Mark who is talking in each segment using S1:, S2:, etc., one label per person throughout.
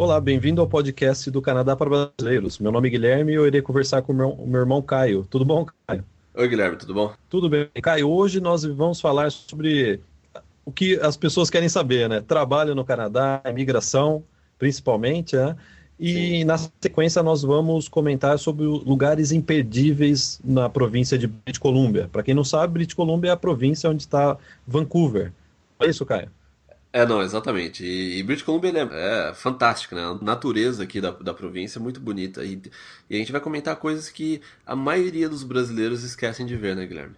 S1: Olá, bem-vindo ao podcast do Canadá para Brasileiros. Meu nome é Guilherme e eu irei conversar com o meu, meu irmão Caio. Tudo bom, Caio?
S2: Oi, Guilherme, tudo bom?
S1: Tudo bem. Caio, hoje nós vamos falar sobre o que as pessoas querem saber, né? Trabalho no Canadá, imigração, principalmente, né? E Sim. na sequência nós vamos comentar sobre lugares imperdíveis na província de British Columbia. Para quem não sabe, British Columbia é a província onde está Vancouver. É isso, Caio?
S2: É, não, exatamente. E, e British Columbia é, é fantástico, né? A natureza aqui da, da província é muito bonita. E, e, a gente vai comentar coisas que a maioria dos brasileiros esquecem de ver, né, Guilherme?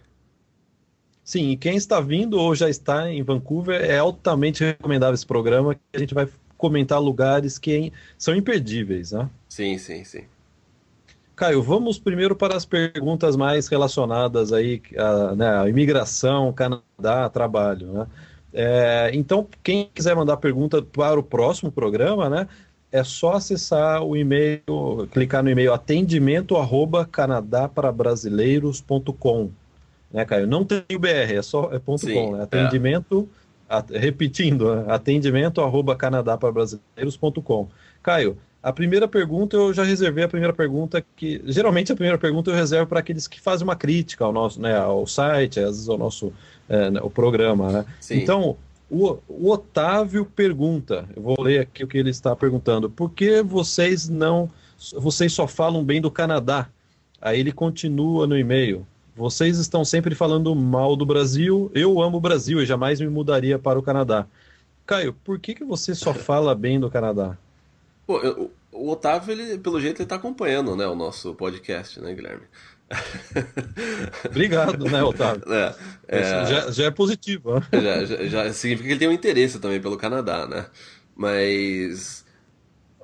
S1: Sim, e quem está vindo ou já está em Vancouver, é altamente recomendável esse programa, que a gente vai comentar lugares que são imperdíveis, né?
S2: Sim, sim, sim.
S1: Caio, vamos primeiro para as perguntas mais relacionadas aí a, né, a imigração, Canadá, trabalho, né? É, então, quem quiser mandar pergunta para o próximo programa, né? É só acessar o e-mail, clicar no e-mail atendimento arroba canadaparabrasileiros.com, né, Caio? Não tem o BR, é só é ponto Sim, com, né? É. Atendimento é repetindo, né? atendimento arroba canadaparabrasileiros.com. Caio, a primeira pergunta eu já reservei a primeira pergunta que geralmente a primeira pergunta eu reservo para aqueles que fazem uma crítica ao nosso, né, ao site, às vezes ao nosso é, né, o programa, né? Então o, o, Otávio pergunta, eu vou ler aqui o que ele está perguntando. Por que vocês não, vocês só falam bem do Canadá? Aí ele continua no e-mail. Vocês estão sempre falando mal do Brasil. Eu amo o Brasil e jamais me mudaria para o Canadá. Caio, por que, que você só fala bem do Canadá?
S2: Pô, eu, o Otávio, ele, pelo jeito, ele está acompanhando né, o nosso podcast, né, Guilherme?
S1: Obrigado, né, Otávio? É, é... Já, já, é positivo. Né?
S2: Já, já, já significa que ele tem um interesse também pelo Canadá, né? Mas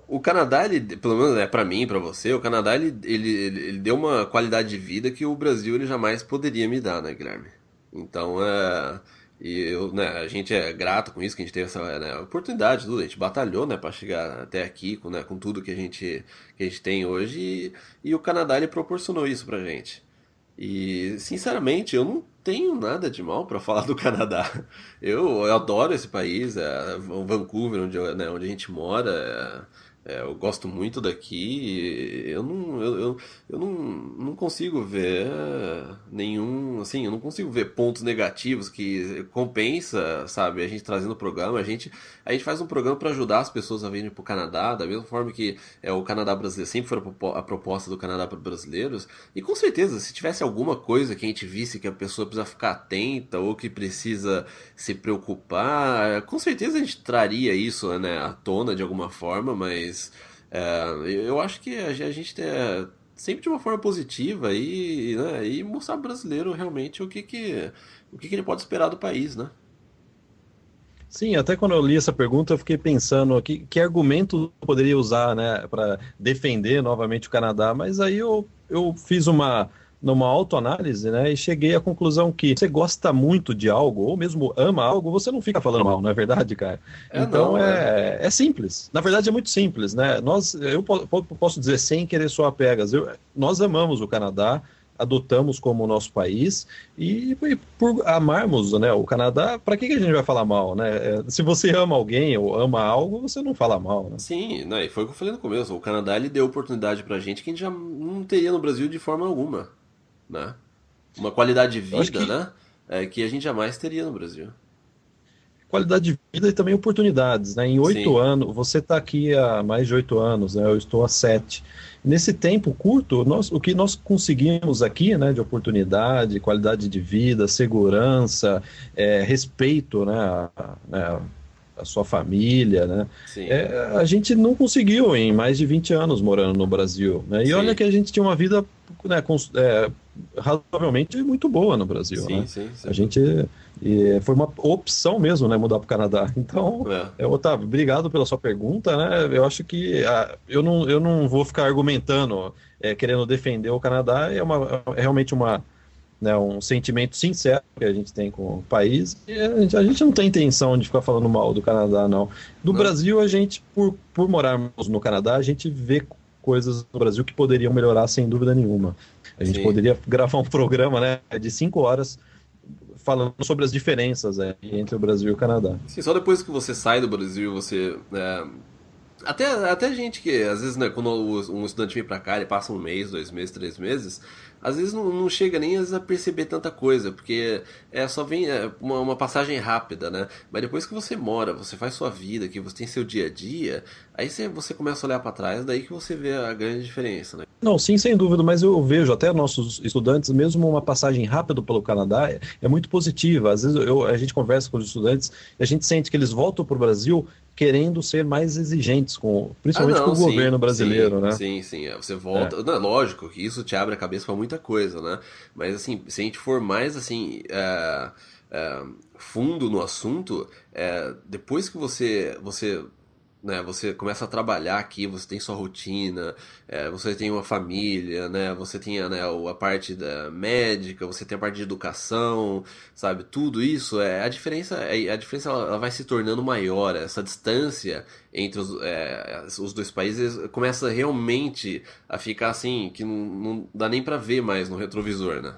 S2: o Canadá, ele, pelo menos é para mim, para você, o Canadá ele, ele, ele, deu uma qualidade de vida que o Brasil ele jamais poderia me dar, né, Guilherme? Então, é, e eu, né, a gente é grato com isso, que a gente teve essa né, oportunidade, tudo, a gente batalhou, né, para chegar até aqui, com, né, com tudo que a gente, que a gente tem hoje, e, e o Canadá ele proporcionou isso pra gente. E, sinceramente, eu não tenho nada de mal para falar do Canadá. Eu, eu, adoro esse país, é, Vancouver, onde, né, onde a gente mora. É, é, eu gosto muito daqui. Eu não, eu, eu, eu, não, não consigo ver nenhum, assim, eu não consigo ver pontos negativos que compensa, sabe? A gente trazendo o programa, a gente, a gente faz um programa para ajudar as pessoas a virem para o Canadá, da mesma forma que é o Canadá brasileiro sempre foi a proposta do Canadá para brasileiros. E com certeza, se tivesse alguma coisa que a gente visse que a pessoa precisa ficar atenta ou que precisa se preocupar, com certeza a gente traria isso, né, à tona de alguma forma, mas mas é, eu acho que a gente é sempre de uma forma positiva e, né, e mostrar ao brasileiro realmente o que, que, o que, que ele pode esperar do país, né?
S1: Sim, até quando eu li essa pergunta, eu fiquei pensando que, que argumento eu poderia usar né, para defender novamente o Canadá, mas aí eu, eu fiz uma, numa autoanálise, né, e cheguei à conclusão que você gosta muito de algo, ou mesmo ama algo, você não fica falando mal, não é verdade, cara? É, então não, é, é, é simples. Na verdade é muito simples, né? Nós, eu posso dizer sem querer soar pegas, eu, nós amamos o Canadá, adotamos como nosso país e, e por amarmos né, o Canadá, para que, que a gente vai falar mal, né? É, se você ama alguém ou ama algo, você não fala mal, né?
S2: Sim, né, e foi o que eu falei no começo. O Canadá ele deu oportunidade pra gente que a gente já não teria no Brasil de forma alguma né? Uma qualidade de vida, que... né? É, que a gente jamais teria no Brasil.
S1: Qualidade de vida e também oportunidades, né? Em oito anos, você está aqui há mais de oito anos, né? Eu estou há sete. Nesse tempo curto, nós, o que nós conseguimos aqui, né, de oportunidade, qualidade de vida, segurança, é, respeito, né, a, né, a sua família, né? É, a gente não conseguiu em mais de 20 anos morando no Brasil, né? E Sim. olha que a gente tinha uma vida né, é, razoavelmente muito boa no Brasil, sim, né? Sim, sim. A gente e foi uma opção mesmo, né, mudar para o Canadá. Então, é. é. Otávio, obrigado pela sua pergunta, né? Eu acho que a, eu, não, eu não vou ficar argumentando, é, querendo defender o Canadá, é, uma, é realmente uma né, um sentimento sincero que a gente tem com o país. E a gente, a gente não tem intenção de ficar falando mal do Canadá, não. Do não. Brasil, a gente, por, por morarmos no Canadá, a gente vê coisas no Brasil que poderiam melhorar sem dúvida nenhuma. A gente Sim. poderia gravar um programa né, de cinco horas falando sobre as diferenças é, entre o Brasil e o Canadá.
S2: Sim, só depois que você sai do Brasil, você é, Até, até gente que, às vezes, né, quando um estudante vem para cá, ele passa um mês, dois meses, três meses, às vezes não, não chega nem vezes, a perceber tanta coisa, porque é só vem é, uma, uma, passagem rápida, né? Mas depois que você mora, você faz sua vida, que você tem seu dia a dia, aí você, você começa a olhar para trás, daí que você vê a grande diferença, né?
S1: Não, sim, sem dúvida, mas eu vejo até nossos estudantes, mesmo uma passagem rápida pelo Canadá, é, é muito positiva. Às vezes eu, a gente conversa com os estudantes a gente sente que eles voltam para o Brasil querendo ser mais exigentes, com, principalmente ah, não, com o sim, governo brasileiro,
S2: sim,
S1: né?
S2: Sim, sim. Você volta. É. Não, lógico que isso te abre a cabeça para muita coisa, né? Mas assim, se a gente for mais assim. É, é, fundo no assunto, é, depois que você, você né? Você começa a trabalhar aqui, você tem sua rotina, é, você tem uma família, né? Você tem né, a parte da médica, você tem a parte de educação, sabe? Tudo isso é a diferença. É, a diferença ela, vai se tornando maior. Essa distância entre os, é, os dois países começa realmente a ficar assim que não, não dá nem para ver mais no retrovisor, né?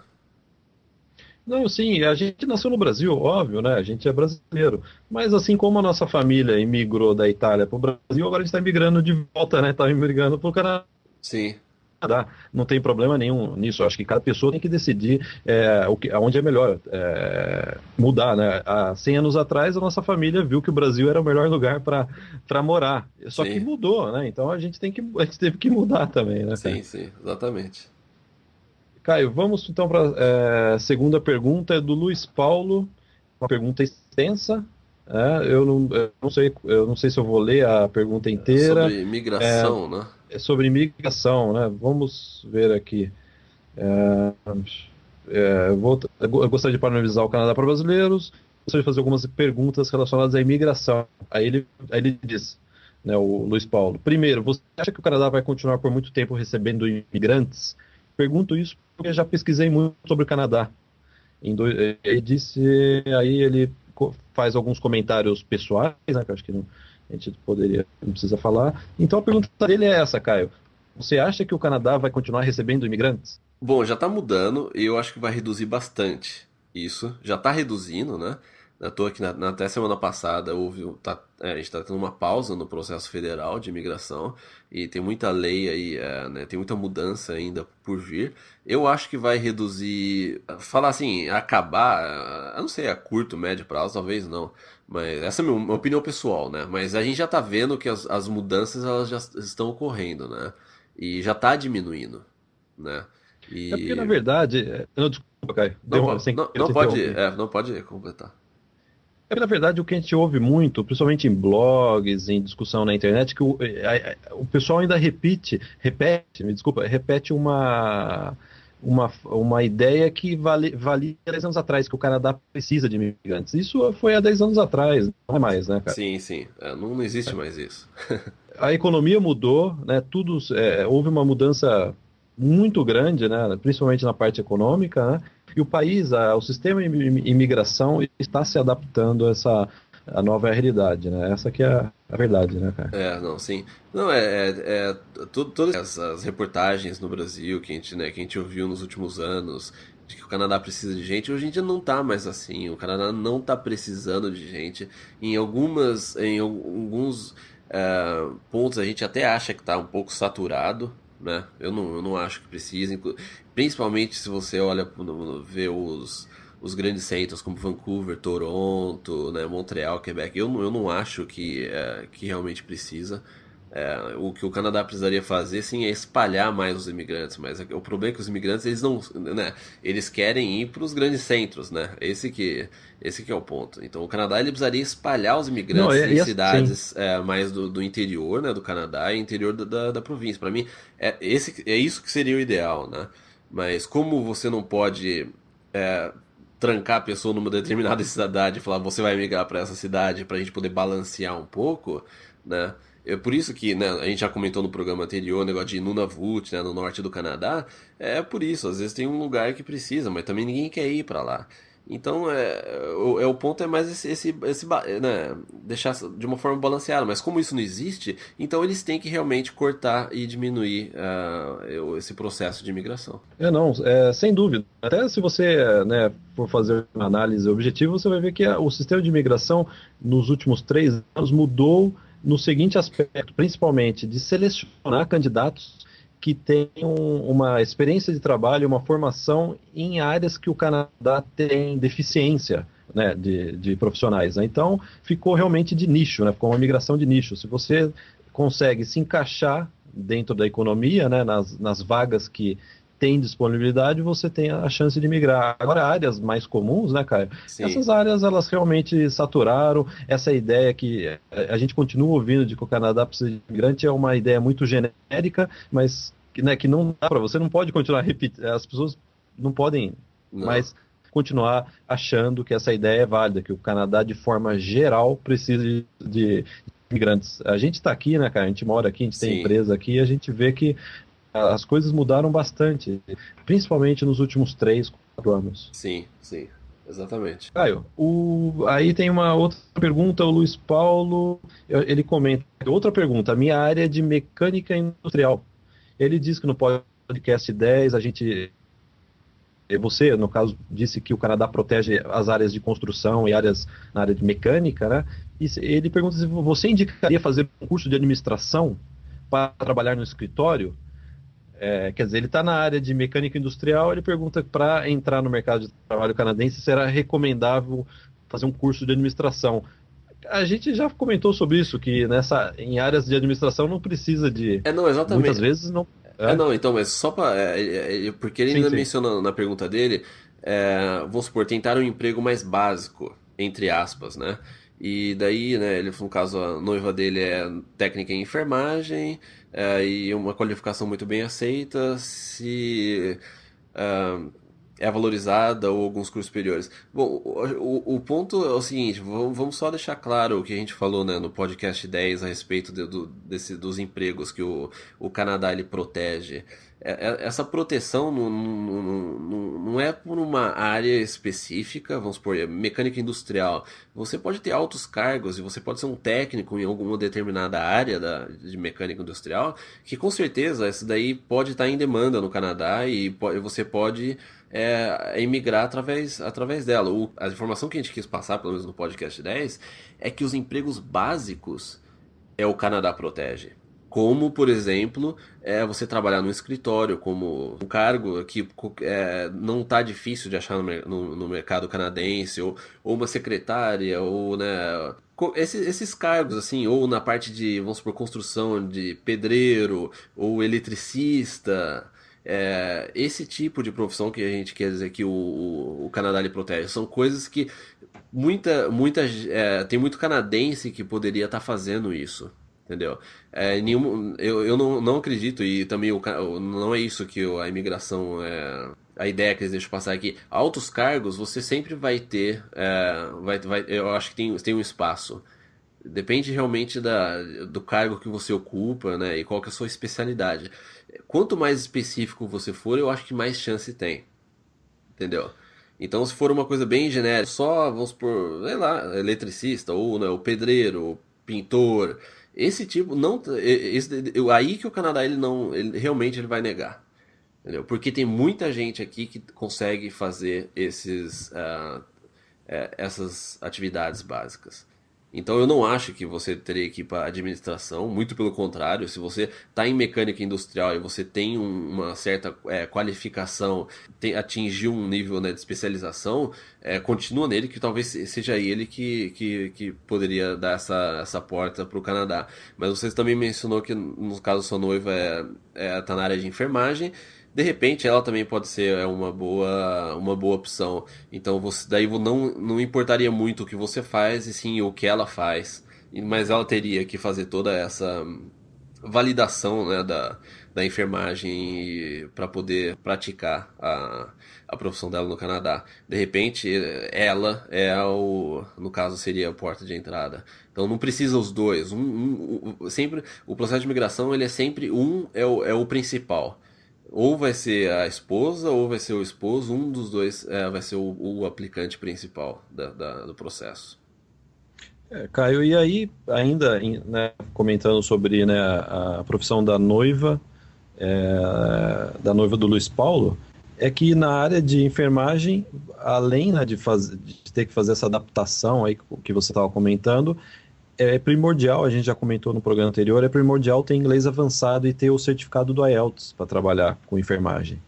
S1: Não, sim, a gente nasceu no Brasil, óbvio, né? A gente é brasileiro. Mas assim como a nossa família imigrou da Itália para o Brasil, agora a gente está imigrando de volta, né? Está imigrando para o Canadá.
S2: Sim.
S1: Não tem problema nenhum nisso. Acho que cada pessoa tem que decidir é, o que, onde é melhor é, mudar, né? Há 100 anos atrás, a nossa família viu que o Brasil era o melhor lugar para morar. Só sim. que mudou, né? Então a gente, tem que, a gente teve que mudar também, né?
S2: Sim, sim, exatamente.
S1: Caio, vamos então para a é, segunda pergunta, é do Luiz Paulo, uma pergunta extensa. É, eu, não, eu, não, sei, eu não sei se eu vou ler a pergunta é inteira.
S2: sobre migração, né?
S1: É sobre migração, né? Vamos ver aqui. É, é, eu, vou, eu gostaria de parabenizar o Canadá para brasileiros. Gostaria de fazer algumas perguntas relacionadas à imigração. Aí ele, aí ele diz, né, o Luiz Paulo. Primeiro, você acha que o Canadá vai continuar por muito tempo recebendo imigrantes? Pergunto isso porque já pesquisei muito sobre o Canadá. Ele disse, aí ele faz alguns comentários pessoais, né, que acho que não, a gente poderia, não precisa falar. Então a pergunta dele é essa, Caio. Você acha que o Canadá vai continuar recebendo imigrantes?
S2: Bom, já está mudando e eu acho que vai reduzir bastante isso. Já está reduzindo, né? À toa que na, na, até semana passada houve, tá, é, a gente está tendo uma pausa no processo federal de imigração e tem muita lei aí, é, né, tem muita mudança ainda por vir. Eu acho que vai reduzir, falar assim, acabar, eu não sei, a curto, médio prazo, talvez não. Mas essa é a minha opinião pessoal, né? Mas a gente já está vendo que as, as mudanças elas já estão ocorrendo, né? E já está diminuindo, né?
S1: E... É porque, na verdade... É, não, desculpa, Caio.
S2: Não, pode, não, não pode, é, não pode completar.
S1: É, na verdade, o que a gente ouve muito, principalmente em blogs, em discussão na internet, que o, é, o pessoal ainda repete, repete, me desculpa, repete uma, uma, uma ideia que vale, valia 10 anos atrás, que o Canadá precisa de imigrantes. Isso foi há 10 anos atrás, não é mais, né, cara?
S2: Sim, sim. É, não, não existe mais isso.
S1: a economia mudou, né? Tudo, é, houve uma mudança muito grande, né? Principalmente na parte econômica, né? E o país, a, o sistema de imigração está se adaptando a essa a nova realidade, né? Essa que é a, verdade, né, cara?
S2: É, não, sim. Não, é, é, é todas essas reportagens no Brasil que a, gente, né, que a gente ouviu nos últimos anos, de que o Canadá precisa de gente, hoje em dia não tá mais assim. O Canadá não tá precisando de gente. Em algumas, em alguns é, pontos a gente até acha que tá um pouco saturado, né? Eu não, eu não acho que precisa, principalmente se você olha, vê os, os grandes centros como Vancouver, Toronto, né, Montreal, Quebec. Eu, eu não acho que, é, que realmente precisa. É, o que o Canadá precisaria fazer sim é espalhar mais os imigrantes, mas o problema é que os imigrantes eles não, né, eles querem ir para os grandes centros, né? Esse que esse que é o ponto. Então o Canadá ele precisaria espalhar os imigrantes não, é, em cidades é, mais do, do, interior, né, do Canadá e interior da, da, da província. Para mim é esse é isso que seria o ideal, né? Mas como você não pode é, trancar a pessoa numa determinada cidade e falar você vai migrar para essa cidade para a gente poder balancear um pouco, né? É por isso que né, a gente já comentou no programa anterior o negócio de Nunavut, né, no norte do Canadá. É por isso, às vezes tem um lugar que precisa, mas também ninguém quer ir para lá. Então, é, o, é, o ponto é mais esse, esse, esse né, deixar de uma forma balanceada. Mas como isso não existe, então eles têm que realmente cortar e diminuir uh, esse processo de imigração.
S1: É, não, é, sem dúvida. Até se você né, for fazer uma análise objetiva, você vai ver que a, o sistema de imigração nos últimos três anos mudou no seguinte aspecto, principalmente de selecionar candidatos que tenham uma experiência de trabalho, uma formação em áreas que o Canadá tem deficiência né, de, de profissionais. Né? Então, ficou realmente de nicho, né? ficou uma migração de nicho. Se você consegue se encaixar dentro da economia, né, nas, nas vagas que tem disponibilidade, você tem a chance de migrar. Agora, áreas mais comuns, né, Caio? Sim. Essas áreas, elas realmente saturaram. Essa ideia que a gente continua ouvindo de que o Canadá precisa de imigrante é uma ideia muito genérica, mas né, que não dá para você, não pode continuar repetindo. As pessoas não podem não. mais continuar achando que essa ideia é válida, que o Canadá, de forma geral, precisa de, de imigrantes. A gente está aqui, né, cara? A gente mora aqui, a gente Sim. tem empresa aqui, a gente vê que as coisas mudaram bastante, principalmente nos últimos três, quatro anos.
S2: Sim, sim. Exatamente.
S1: Caio, o... aí tem uma outra pergunta, o Luiz Paulo, ele comenta, outra pergunta, a minha área é de mecânica industrial. Ele diz que no podcast 10 a gente você, no caso, disse que o Canadá protege as áreas de construção e áreas na área de mecânica, né? E ele pergunta se você indicaria fazer um curso de administração para trabalhar no escritório? É, quer dizer, ele está na área de mecânica industrial, ele pergunta para entrar no mercado de trabalho canadense será recomendável fazer um curso de administração. A gente já comentou sobre isso, que nessa, em áreas de administração não precisa de.
S2: É, não, exatamente.
S1: Muitas vezes não.
S2: É, é não, então, mas só para. É, é, é, porque ele sim, ainda sim. menciona na pergunta dele, é, vamos supor, tentar um emprego mais básico, entre aspas, né? E daí, né, ele, no caso, a noiva dele é técnica em enfermagem, é, e uma qualificação muito bem aceita, se é, é valorizada ou alguns cursos superiores. Bom, o, o ponto é o seguinte, vamos só deixar claro o que a gente falou né, no podcast 10 a respeito de, do, desse, dos empregos que o, o Canadá ele protege. É, é, essa proteção não, não, não, não, é por uma área específica, vamos supor, é mecânica industrial. Você pode ter altos cargos e você pode ser um técnico em alguma determinada área da, de mecânica industrial, que com certeza essa daí pode estar em demanda no Canadá e você pode é, emigrar através, através dela. O, a informação que a gente quis passar, pelo menos no podcast 10, é que os empregos básicos é o Canadá protege. Como, por exemplo, é você trabalhar no escritório como um cargo que é, não está difícil de achar no, no, no, mercado canadense, ou, ou uma secretária, ou né, esses, esses, cargos, assim, ou na parte de, vamos supor, construção de pedreiro, ou eletricista, é, esse tipo de profissão que a gente quer dizer que o, o, o Canadá lhe protege, são coisas que muita, muita, é, tem muito canadense que poderia estar tá fazendo isso entendeu? É, nenhum, eu eu não, não acredito, e também o, não é isso que a imigração é. A ideia que eles deixam passar aqui, altos cargos você sempre vai ter, é, vai, vai, eu acho que tem, tem um espaço. Depende realmente da, do cargo que você ocupa, né? E qual que é a sua especialidade. Quanto mais específico você for, eu acho que mais chance tem. Entendeu? Então, se for uma coisa bem genérica, só, vamos supor, sei lá, eletricista, ou né, o pedreiro, pintor, esse tipo não esse, aí que o Canadá ele não ele, realmente ele vai negar, entendeu? Porque tem muita gente aqui que consegue fazer esses uh, essas atividades básicas. Então eu não acho que você teria que ir para administração, muito pelo contrário, se você está em mecânica industrial e você tem um, uma certa é, qualificação, tem, atingiu um nível né, de especialização, é, continua nele, que talvez seja ele que, que, que poderia dar essa, essa porta para o Canadá. Mas você também mencionou que no caso sua noiva está é, é, tá na área de enfermagem, de repente ela também pode ser é, uma boa uma boa opção. Então você daí não não importaria muito o que você faz e sim o que ela faz. Mas ela teria que fazer toda essa validação né, da, da enfermagem para poder praticar a, a profissão dela no Canadá. De repente, ela é o, no caso seria a porta de entrada. Então não precisa os dois. Um, um, um, sempre o processo de migração ele é sempre um é o, é o principal ou vai ser a esposa ou vai ser o esposo, um dos dois é, vai ser o, o aplicante principal da, da, do processo.
S1: É, Caio, e aí, ainda né, comentando sobre né, a, profissão da noiva, é, da noiva do Luiz Paulo, é que na área de enfermagem, além né, de, faz, de ter que fazer essa adaptação aí que você estava comentando, é primordial, a gente já comentou no programa anterior, é primordial ter inglês avançado e ter o certificado do IELTS para trabalhar com enfermagem.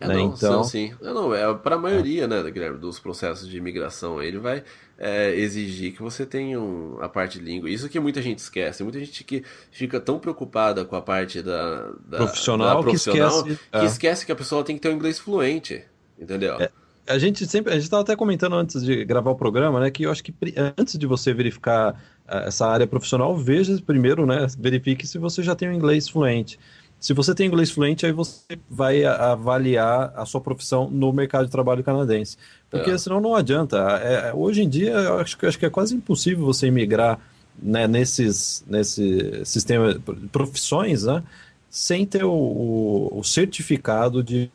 S2: É, né? não, então, sim. É, não, é para a maioria, né, Guilherme, dos processos de imigração. Ele vai é, exigir que você tenha um, a parte de língua. Isso que muita gente esquece. Muita gente que fica tão preocupada com a parte da, da
S1: profissional, da
S2: profissional
S1: que,
S2: esquece, que é. esquece que a pessoa tem que ter um inglês fluente. Entendeu?
S1: É, a gente sempre, a gente estava até comentando antes de gravar o programa, né, que eu acho que antes de você verificar é, essa área profissional, veja primeiro, né, verifique se você já tem um inglês fluente. Se você tem inglês fluente, aí você vai avaliar a sua profissão no mercado de trabalho canadense. Porque é. senão não adianta. É, hoje em dia, eu acho, acho que é quase impossível você imigrar né, nesses, nesse sistema de profissões, né, sem ter o, o, o certificado de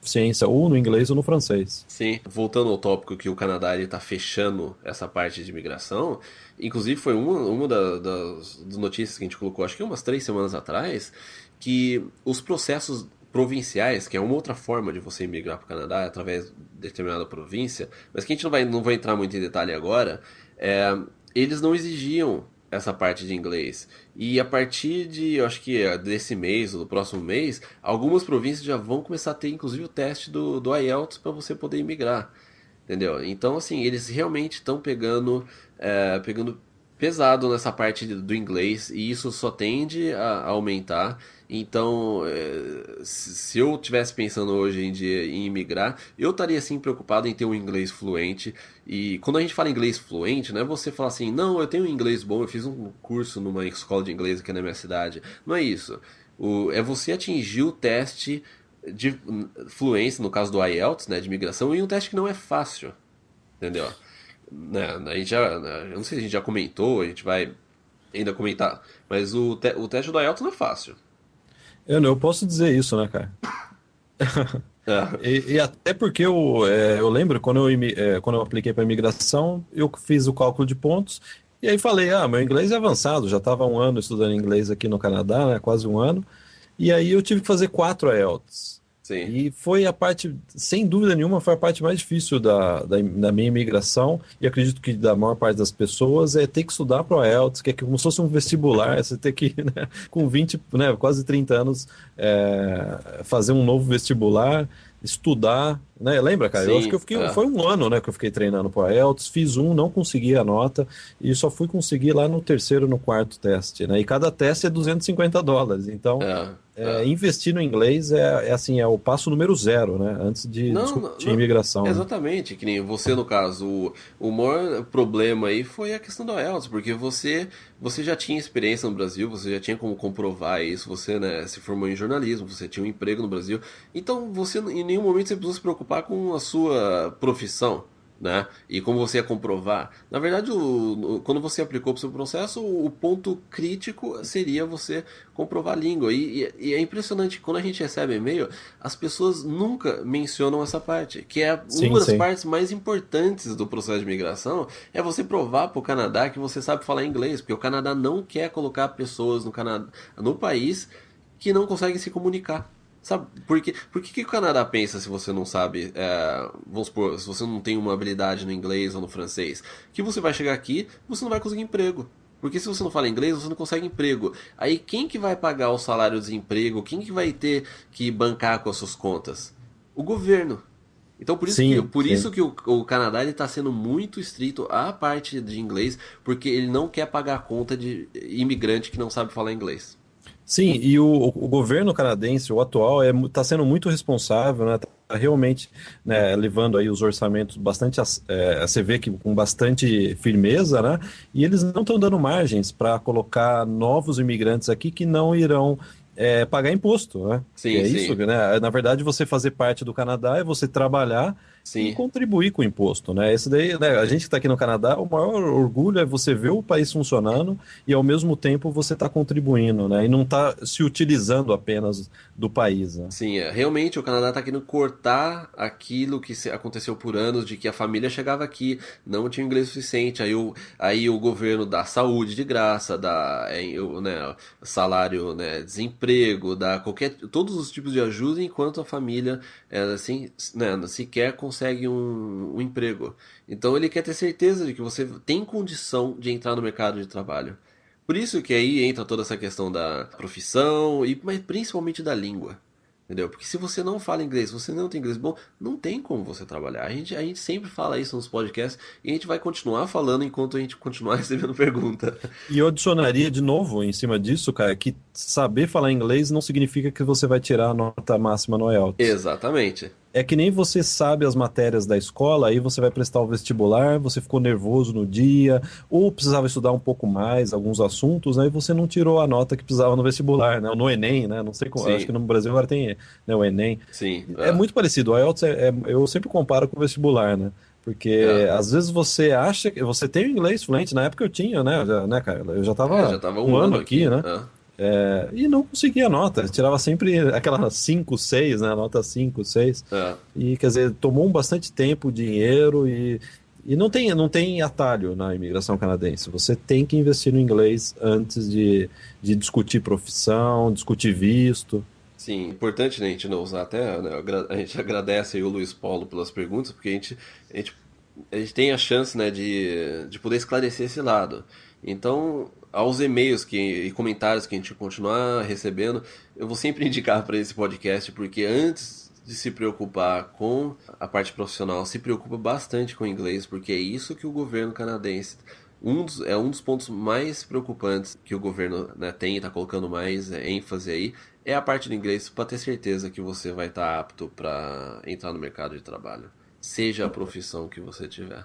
S1: proficiência ou no inglês ou no francês.
S2: Sim, voltando ao tópico que o Canadá está fechando essa parte de imigração, inclusive foi uma, uma da, das, das notícias que a gente colocou, acho que umas três semanas atrás, que os processos provinciais, que é uma outra forma de você emigrar para o Canadá através de determinada província, mas que a gente não vai, não vai entrar muito em detalhe agora, é, eles não exigiam essa parte de inglês. E a partir de, eu acho que é, desse mês ou do próximo mês, algumas províncias já vão começar a ter inclusive o teste do, do IELTS para você poder imigrar. Entendeu? Então, assim, eles realmente estão pegando, é, pegando pesado nessa parte do inglês e isso só tende a aumentar. Então, é, se eu tivesse pensando hoje em dia em imigrar, eu estaria sim preocupado em ter um inglês fluente. E quando a gente fala inglês fluente, não é você falar assim, não, eu tenho um inglês bom, eu fiz um curso numa escola de inglês aqui na minha cidade. Não é isso. O, é você atingir o teste de fluência, no caso do IELTS, né, de imigração, e um teste que não é fácil. Entendeu? Né, a gente já, eu não sei se a gente já comentou, a gente vai ainda comentar, mas o, te, o teste do IELTS não é fácil.
S1: Eu, eu posso dizer isso, né, cara? É. e, e, até porque eu, é, eu lembro quando eu, é, quando eu apliquei para imigração, eu fiz o cálculo de pontos e aí falei, ah, meu inglês é avançado, já estava um ano estudando inglês aqui no Canadá, né, quase um ano, e aí eu tive que fazer quatro IELTS. Sim. E foi a parte, sem dúvida nenhuma, foi a parte mais difícil da, da, da, minha imigração, e acredito que da maior parte das pessoas, é ter que estudar para o IELTS, que é como se fosse um vestibular, você ter que, né, com 20, né, quase 30 anos, é, fazer um novo vestibular, estudar, né? Lembra, cara? Sim, eu acho que eu fiquei, é. foi um ano, né, que eu fiquei treinando para IELTS, fiz um, não consegui a nota e só fui conseguir lá no terceiro, no quarto teste, né? E cada teste é 250 dólares, então é. É, investir no inglês é, é, assim, é o passo número zero, né? Antes de não, discutir não, imigração.
S2: Né? Exatamente, que nem você no caso, o, o maior problema aí foi a questão do IELTS, porque você, você já tinha experiência no Brasil, você já tinha como comprovar isso, você né, se formou em jornalismo, você tinha um emprego no Brasil, então você em nenhum momento você precisou se preocupar com a sua profissão né? E como você ia comprovar? Na verdade, o, quando você aplicou para o seu processo, o, ponto crítico seria você comprovar a língua. E, e, e, é impressionante, quando a gente recebe e-mail, as pessoas nunca mencionam essa parte, que é sim, uma das sim. partes mais importantes do processo de migração, é você provar para o Canadá que você sabe falar inglês, porque o Canadá não quer colocar pessoas no, Canadá, no país que não conseguem se comunicar. Sabe, por que, por que, que o Canadá pensa se você não sabe, é, vamos supor, se você não tem uma habilidade no inglês ou no francês, que você vai chegar aqui você não vai conseguir emprego. Porque se você não fala inglês, você não consegue emprego. Aí quem que vai pagar o salário de desemprego? Quem que vai ter que bancar com as suas contas? O governo. Então por isso sim, que, por isso que o, o Canadá está sendo muito estrito à parte de inglês, porque ele não quer pagar a conta de imigrante que não sabe falar inglês.
S1: Sim, e o, o governo canadense, o atual, está é, tá sendo muito responsável, né? Tá realmente né, levando aí os orçamentos bastante, é, você vê que com bastante firmeza, né? E eles não estão dando margens para colocar novos imigrantes aqui que não irão é, pagar imposto, né? Sim, é sim. isso, né? Na verdade, você fazer parte do Canadá é você trabalhar Sim. e contribuir com o imposto, né? Esse daí, né, a gente que está aqui no Canadá, o maior orgulho é você ver o país funcionando e ao mesmo tempo você está contribuindo, né? E não está se utilizando apenas do país. Né?
S2: Sim, é, realmente o Canadá está querendo cortar aquilo que aconteceu por anos de que a família chegava aqui, não tinha inglês suficiente, aí o, aí o governo dá saúde de graça, dá é, né, salário, né, desemprego emprego, dá qualquer todos os tipos de ajuda enquanto a família assim, né, sequer consegue um, um emprego. Então ele quer ter certeza de que você tem condição de entrar no mercado de trabalho. Por isso que aí entra toda essa questão da profissão e mas principalmente da língua. Entendeu? Porque se você não fala inglês, você não tem inglês bom, não tem como você trabalhar. A gente, a gente sempre fala isso nos podcasts e a gente vai continuar falando enquanto a gente continuar recebendo pergunta.
S1: E eu adicionaria de novo em cima disso, cara, que saber falar inglês não significa que você vai tirar a nota máxima no IELTS.
S2: Exatamente.
S1: É que nem você sabe as matérias da escola, aí você vai prestar o vestibular, você ficou nervoso no dia, ou precisava estudar um pouco mais alguns assuntos, aí né, você não tirou a nota que precisava no vestibular, né? No Enem, né? Não sei como, acho que no Brasil agora tem né, o Enem.
S2: Sim.
S1: É, é muito parecido. O IELTS é, é, eu sempre comparo com o vestibular, né? Porque é. às vezes você acha que você tem o inglês fluente, na época eu tinha, né, já, né cara? Eu já estava
S2: é, já tava um, um ano aqui, aqui né?
S1: É. É, e não conseguia nota, tirava sempre aquela 5, 6, né? Nota 5, 6. É. E quer dizer, tomou bastante tempo, dinheiro e, e não, tem, não tem atalho na imigração canadense. Você tem que investir no inglês antes de, de discutir profissão, discutir visto.
S2: Sim, importante né, a gente não usar até. Né, a gente agradece aí o Luiz Paulo pelas perguntas, porque a gente, a gente, a gente tem a chance né, de, de poder esclarecer esse lado. Então, aos e-mails que, e comentários que a gente continuar recebendo, eu vou sempre indicar para esse podcast, porque antes de se preocupar com a parte profissional, se preocupa bastante com o inglês, porque é isso que o governo canadense um dos, é um dos pontos mais preocupantes que o governo né, tem e está colocando mais ênfase aí é a parte do inglês para ter certeza que você vai estar tá apto para entrar no mercado de trabalho, seja a profissão que você tiver.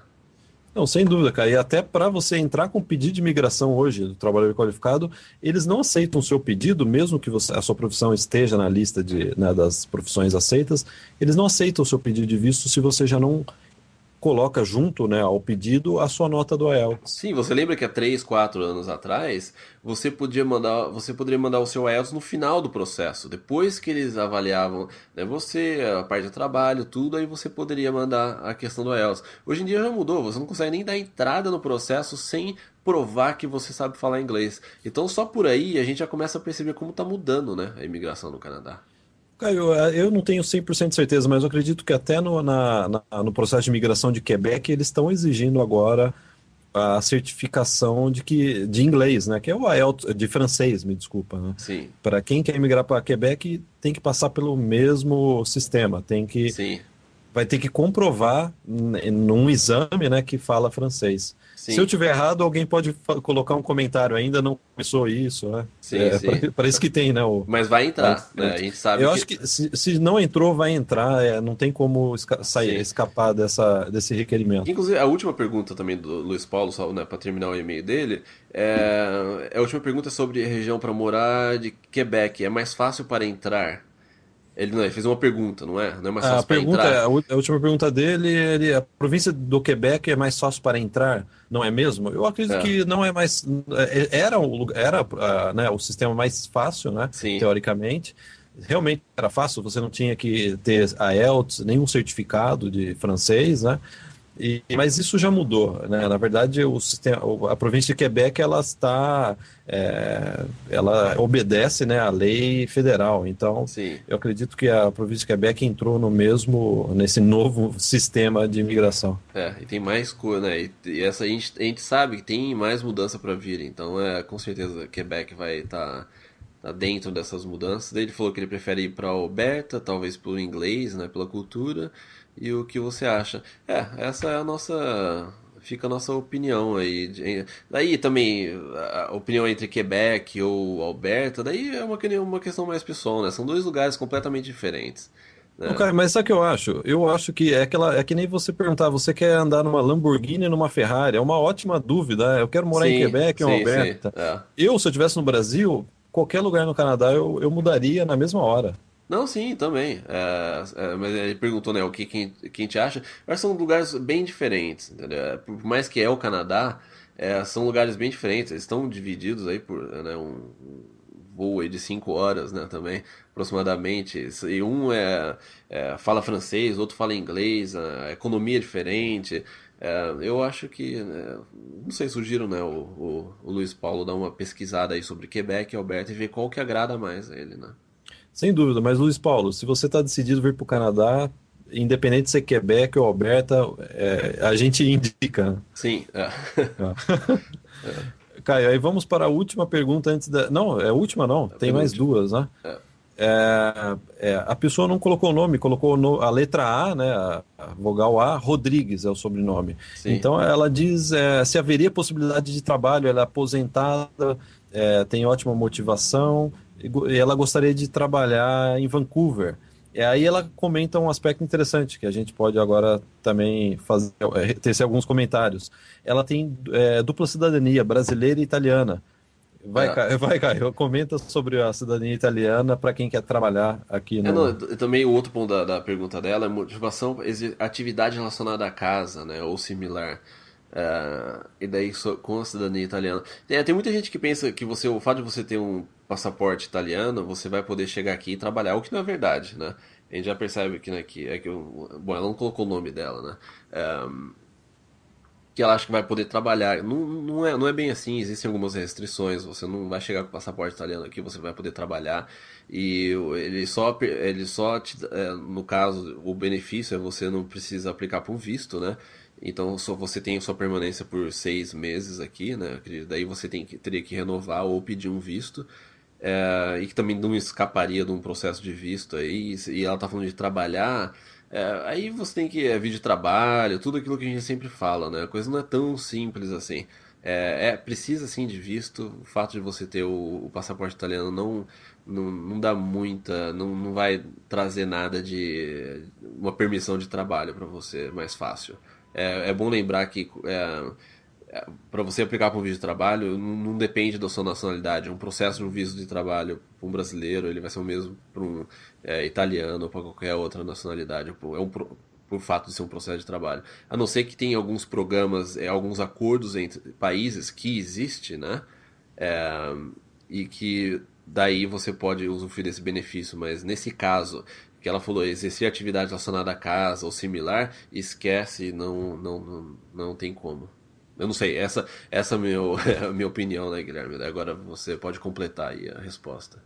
S1: Não, sem dúvida, cara. E até para você entrar com pedido de imigração hoje do trabalhador qualificado, eles não aceitam o seu pedido, mesmo que você, a sua profissão esteja na lista de, né, das profissões aceitas, eles não aceitam o seu pedido de visto se você já não coloca junto né, ao pedido a sua nota do IELTS.
S2: Sim, você lembra que há 3, 4 anos atrás, você podia mandar, você poderia mandar o seu IELTS no final do processo, depois que eles avaliavam né, você, a parte do trabalho, tudo, aí você poderia mandar a questão do IELTS. Hoje em dia já mudou, você não consegue nem dar entrada no processo sem provar que você sabe falar inglês. Então só por aí a gente já começa a perceber como está mudando né, a imigração no Canadá.
S1: Caio, eu não tenho 100% de certeza, mas eu acredito que até no, na, na, no processo de migração de Quebec eles estão exigindo agora a certificação de que de inglês, né? Que é o IELTS de francês, me desculpa. Né?
S2: Sim.
S1: Para quem quer migrar para Quebec tem que passar pelo mesmo sistema, tem que
S2: Sim.
S1: Vai ter que comprovar num exame, né, que fala francês. Sim. Se eu tiver errado, alguém pode colocar um comentário. Ainda não começou isso, né?
S2: Sim, é, sim.
S1: Parece que tem, né? O...
S2: Mas vai entrar, né? A gente sabe.
S1: Eu
S2: que...
S1: acho que se, se, não entrou, vai entrar. É, não tem como esca sair, escapar dessa, desse requerimento.
S2: Inclusive, a última pergunta também do Luiz Paulo, só né, para terminar o e-mail dele, é, é a última pergunta sobre região para morar de Quebec. É mais fácil para entrar? Ele não, ele fez uma pergunta, não é? Não é mais fácil
S1: a pergunta, entrar? A última pergunta dele, ele, a província do Quebec é mais fácil para entrar, não é mesmo? Eu acredito é. que não é mais. É, era o, era, né, o sistema mais fácil, né?
S2: Sim.
S1: Teoricamente. Realmente era fácil, você não tinha que ter a IELTS, nenhum certificado de francês, né? E, mas isso já mudou, né? Na verdade, o sistema, a província de Quebec ela está, é, ela obedece, né, à lei federal. Então,
S2: Sim.
S1: eu acredito que a província de Quebec entrou no mesmo, nesse novo sistema de imigração.
S2: É, e tem mais coisa, né? E, essa a gente, a gente sabe que tem mais mudança para vir. Então, é com certeza Quebec vai estar tá, tá dentro dessas mudanças. Ele falou que ele prefere ir para Alberta, talvez pelo inglês, né, pela cultura e o que você acha. É, essa é a nossa. Fica a nossa opinião aí. Daí também, a opinião entre Quebec ou Alberta, daí é uma, uma questão mais pessoal, né? São dois lugares completamente diferentes.
S1: Né? Mas sabe o que eu acho? Eu acho que é, aquela, é que nem você perguntar, você quer andar numa Lamborghini ou numa Ferrari? É uma ótima dúvida. Eu quero morar sim, em Quebec ou Alberta.
S2: Sim, é.
S1: Eu, se eu estivesse no Brasil, qualquer lugar no Canadá, eu, eu mudaria na mesma hora.
S2: Não, sim, também. É, é, mas ele perguntou, né, o que quem, quem te acha. Mas são lugares bem diferentes, entendeu? É, por mais que é o Canadá, é, são lugares bem diferentes. Eles estão divididos aí por né, um, voo aí de 5 horas, né, também, aproximadamente. E um é, é, fala francês, outro fala inglês, a economia é diferente. É, eu acho que. Né, não sei, sugiro né, o, o, o, Luiz Paulo dar uma pesquisada aí sobre Quebec e Alberta e ver qual que agrada mais a ele, né?
S1: Sem dúvida, mas Luiz Paulo, se você está decidido vir para o Canadá, independente de ser Quebec ou Alberta, é, a gente indica.
S2: Sim. É.
S1: é. Caio, aí vamos para a última pergunta antes da. Não, é a última não, tem mais duas, né? É. É, é, a pessoa não colocou o nome, colocou no, a letra A, né, a, a, vogal A, Rodrigues é o sobrenome. Sim. Então ela diz é, se haveria possibilidade de trabalho, ela é aposentada, é, tem ótima motivação, ela gostaria de trabalhar em Vancouver. E aí ela comenta um aspecto interessante que a gente pode agora também fazer, é, ter alguns comentários. Ela tem é, dupla cidadania, brasileira e italiana. Vai, é. Caio, vai, Caio, comenta sobre a cidadania italiana para quem quer trabalhar aqui no...
S2: É, não, também o outro ponto da, da pergunta dela é motivação, atividade relacionada à casa, né, ou similar. Uh, e daí com a cidadania italiana. Tem, tem, muita gente que pensa que você, o fato de você ter um passaporte italiano, você vai poder chegar aqui e trabalhar, o que não é verdade, né? A gente já percebe que, né, que é que bom, ela não colocou o nome dela, né? Um, que ela acha que vai poder trabalhar. Não, não, é, não é bem assim, existem algumas restrições. Você não vai chegar com o passaporte italiano aqui, você vai poder trabalhar. E ele só, ele só te, é, no caso, o benefício é você não precisa aplicar para um visto, né? Então só você tem sua permanência por seis meses aqui, né? Daí você tem que, teria que renovar ou pedir um visto. É, e que também não escaparia de um processo de visto aí. E ela tá falando de trabalhar. É, aí você tem que é, vir de trabalho, tudo aquilo que a gente sempre fala, né? A coisa não é tão simples assim. É, é precisa sim de visto. O fato de você ter o, o passaporte italiano não, não, não dá muita, não, não vai trazer nada de uma permissão de trabalho para você mais fácil. É, é bom lembrar que é, é para você aplicar para um visto de trabalho, não, não, depende da sua nacionalidade. Um processo de um visto de trabalho para um brasileiro, ele vai ser o mesmo para um é, italiano ou para qualquer outra nacionalidade. É um, por fato de ser um processo de trabalho. A não ser que tenha alguns programas, é, alguns acordos entre países que existe, né? É, e que daí você pode usufruir desse benefício, mas nesse caso que ela falou, exercer atividade relacionada à casa ou similar, esquece, não, não, não, não tem como. Eu não sei, essa, essa é, meu, é a minha opinião, né, Guilherme? Agora você pode completar aí a resposta.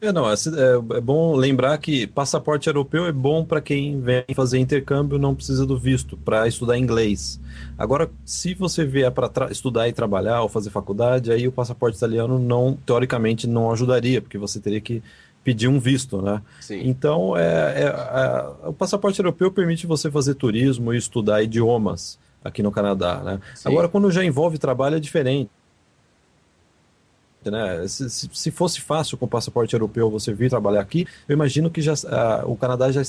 S1: É, não, é, é, bom lembrar que passaporte europeu é bom para quem vem fazer intercâmbio, não precisa do visto, para estudar inglês. Agora, se você vier para estudar e trabalhar ou fazer faculdade, aí o passaporte italiano não, teoricamente, não ajudaria, porque você teria que pedir um visto, né? Sim. Então, é, é, é, o passaporte europeu permite você fazer turismo e estudar idiomas aqui no Canadá, né? Sim. Agora, quando já envolve trabalho, é diferente. Né? Se, se, fosse fácil com o passaporte europeu você vir trabalhar aqui, eu imagino que já, o Canadá já,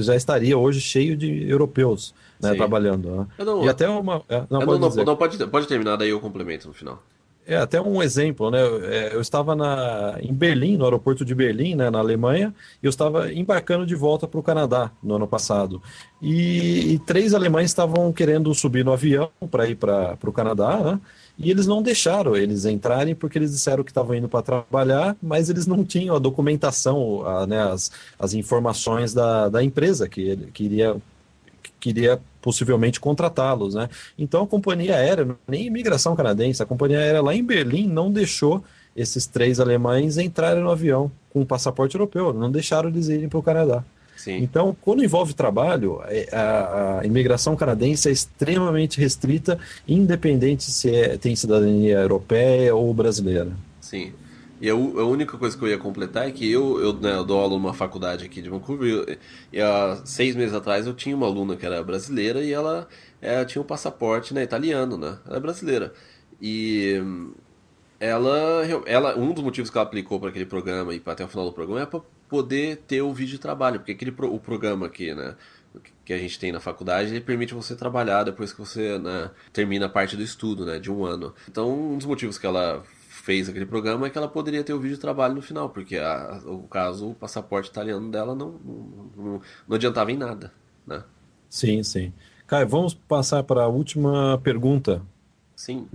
S1: já estaria hoje cheio de europeus né, trabalhando. Né?
S2: Não,
S1: e até uma.
S2: É, não, pode, não, não, pode, pode terminar, daí eu complemento no final.
S1: É, até um exemplo, né? É, eu estava na, em Berlim, no aeroporto de Berlim, né, na Alemanha, e eu estava embarcando de volta para o Canadá no ano passado. E, e, três alemães estavam querendo subir no avião para ir para o Canadá, né? E eles não deixaram eles entrarem porque eles disseram que estavam indo para trabalhar, mas eles não tinham a documentação, a, né, as, as informações da, da empresa que ele queria queria possivelmente contratá-los, né? Então a companhia aérea, nem imigração canadense, a companhia aérea lá em Berlim não deixou esses três alemães entrarem no avião com passaporte europeu, não deixaram eles irem para o Canadá. Sim. Então, quando envolve trabalho, é, a, a, imigração canadense é extremamente restrita, independente se é, tem cidadania europeia ou brasileira.
S2: Sim. E a, única coisa que eu ia completar é que eu, eu, né, eu dou aula numa faculdade aqui de Vancouver e, e há seis meses atrás eu tinha uma aluna que era brasileira e ela, ela tinha um passaporte né, italiano, né? Ela é brasileira. E ela, ela, um dos motivos que ela aplicou para aquele programa e até o final do programa é para poder ter o vídeo de trabalho, porque aquele o programa aqui, né? que a gente tem na faculdade, ele permite você trabalhar depois que você né, termina a parte do estudo, né, de um ano. Então, um dos motivos que ela fez aquele programa é que ela poderia ter o vídeo de trabalho no final, porque a, o caso, o passaporte italiano dela não, não, não, não adiantava em nada, né?
S1: Sim, sim. Caio, vamos passar para a última pergunta.
S2: Sim.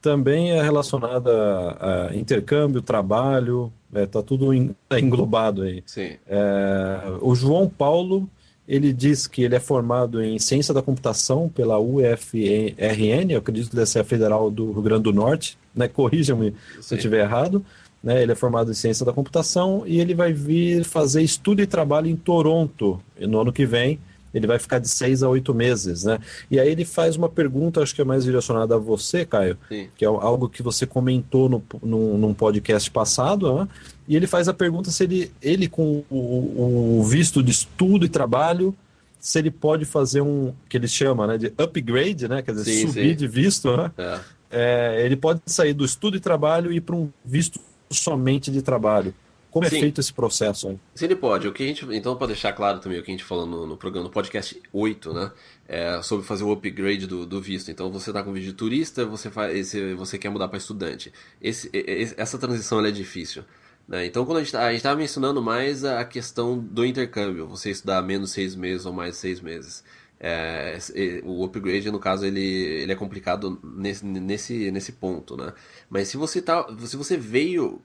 S1: Também é relacionada a, intercâmbio, trabalho, está é, tudo tá englobado aí.
S2: Sim.
S1: É, o João Paulo Ele diz que ele é formado em Ciência da Computação pela UFRN, eu acredito que deve ser a Federal do Rio Grande do Norte, né? Corrija-me se eu estiver errado. Né? Ele é formado em Ciência da Computação e ele vai vir fazer estudo e trabalho em Toronto no ano que vem ele vai ficar de seis a oito meses, né? E aí ele faz uma pergunta, acho que é mais direcionada a você, Caio, Sim. que é algo que você comentou no, no, num podcast passado, né? e ele faz a pergunta se ele, ele com o, o, visto de estudo e trabalho, se ele pode fazer um, que ele chama, né, de upgrade, né? Quer dizer, sim, subir sim. de visto, né? É. É, ele pode sair do estudo e trabalho e ir para um visto somente de trabalho. Como é Sim. é feito esse processo aí?
S2: Sim, ele pode. O que a gente, então, para deixar claro também o que a gente falou no, no programa, no podcast 8, né? É sobre fazer o upgrade do, do visto. Então, você está com vídeo de turista, você, faz, você quer mudar para estudante. Esse, essa transição é difícil. Né? Então, quando a gente tá, estava mencionando mais a questão do intercâmbio, você estudar menos seis meses ou mais seis meses. É, o upgrade, no caso, ele, ele é complicado nesse, nesse, nesse ponto, né? Mas se você, tá, se você veio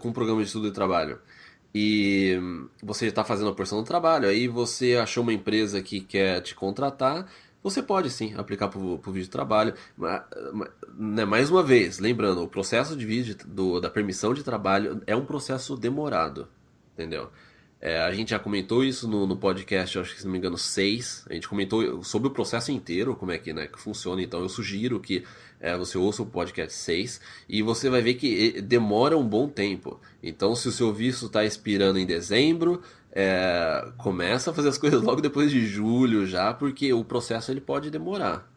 S2: com um programa de estudo e trabalho e você está fazendo a porção do trabalho, aí você achou uma empresa que quer te contratar, você pode sim aplicar para o vídeo de trabalho. Mas, né, mais uma vez, lembrando, o processo de vídeo do, da permissão de trabalho é um processo demorado, entendeu? É, a gente já comentou isso no, no podcast, acho que se não me engano, 6. A gente comentou sobre o processo inteiro, como é que, né, que funciona. Então eu sugiro que é, você ouça o podcast 6 e você vai ver que demora um bom tempo. Então, se o seu visto está expirando em dezembro, é, começa a fazer as coisas logo depois de julho já, porque o processo ele pode demorar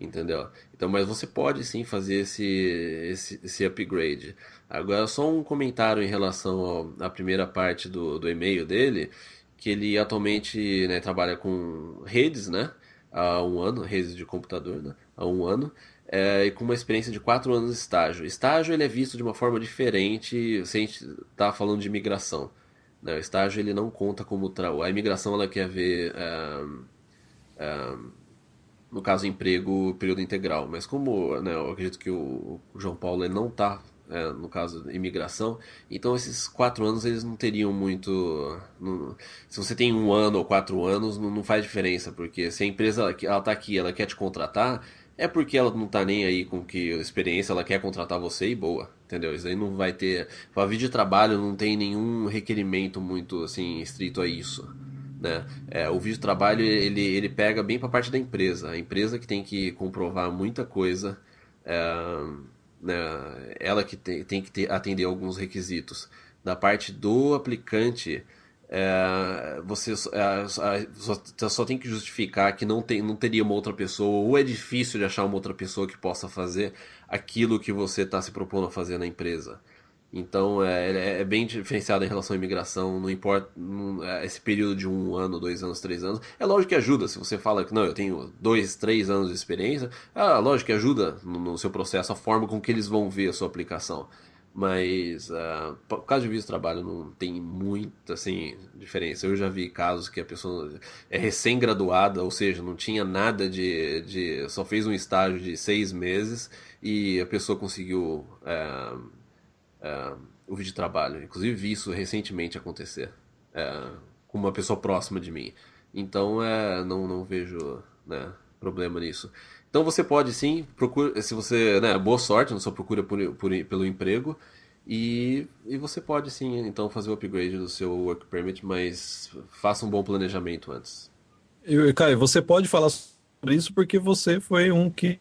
S2: entendeu? Então, mas você pode sim fazer esse, esse, esse upgrade. Agora, só um comentário em relação à primeira parte do, do e-mail dele, que ele atualmente né, trabalha com redes, né? Há um ano, redes de computador, né? Há um ano. É, e com uma experiência de quatro anos de estágio. Estágio ele é visto de uma forma diferente se a gente está falando de imigração. Né? O estágio ele não conta como... Tra... A imigração ela quer ver... É, é, no caso emprego período integral. Mas como né, eu acredito que o, João Paulo ele não está, é, no caso imigração, então esses quatro anos eles não teriam muito. Não, se você tem um ano ou quatro anos, não, não faz diferença, porque se a empresa ela está aqui, ela quer te contratar, é porque ela não está nem aí com que experiência, ela quer contratar você e boa, entendeu? Isso aí não vai ter. A vídeo de trabalho não tem nenhum requerimento muito assim estrito a isso. Né? É, o vídeo de trabalho ele, ele pega bem para a parte da empresa. A empresa que tem que comprovar muita coisa, é, né? ela que tem, tem que ter, atender alguns requisitos. Da parte do aplicante, é, você é, só, só, tem que justificar que não, tem, não teria uma outra pessoa, ou é difícil de achar uma outra pessoa que possa fazer aquilo que você está se propondo a fazer na empresa. Então é, é, bem diferenciado em relação à imigração, não importa não, é, esse período de um ano, dois anos, três anos. É lógico que ajuda, se você fala que não, eu tenho dois, três anos de experiência, é lógico que ajuda no, no, seu processo, a forma com que eles vão ver a sua aplicação. Mas uh, por causa de visto de trabalho não tem muita assim, diferença. Eu já vi casos que a pessoa é recém-graduada, ou seja, não tinha nada de, de. só fez um estágio de seis meses e a pessoa conseguiu. Uh, é, o vídeo de trabalho. Inclusive vi isso recentemente acontecer é, com uma pessoa próxima de mim. Então é, não, não vejo né, problema nisso. Então você pode sim, procura, se você, né, boa sorte na sua procura por, por, pelo emprego e, e você pode sim então fazer o upgrade do seu work permit, mas faça um bom planejamento antes.
S1: E, Caio, você pode falar sobre isso porque você foi um que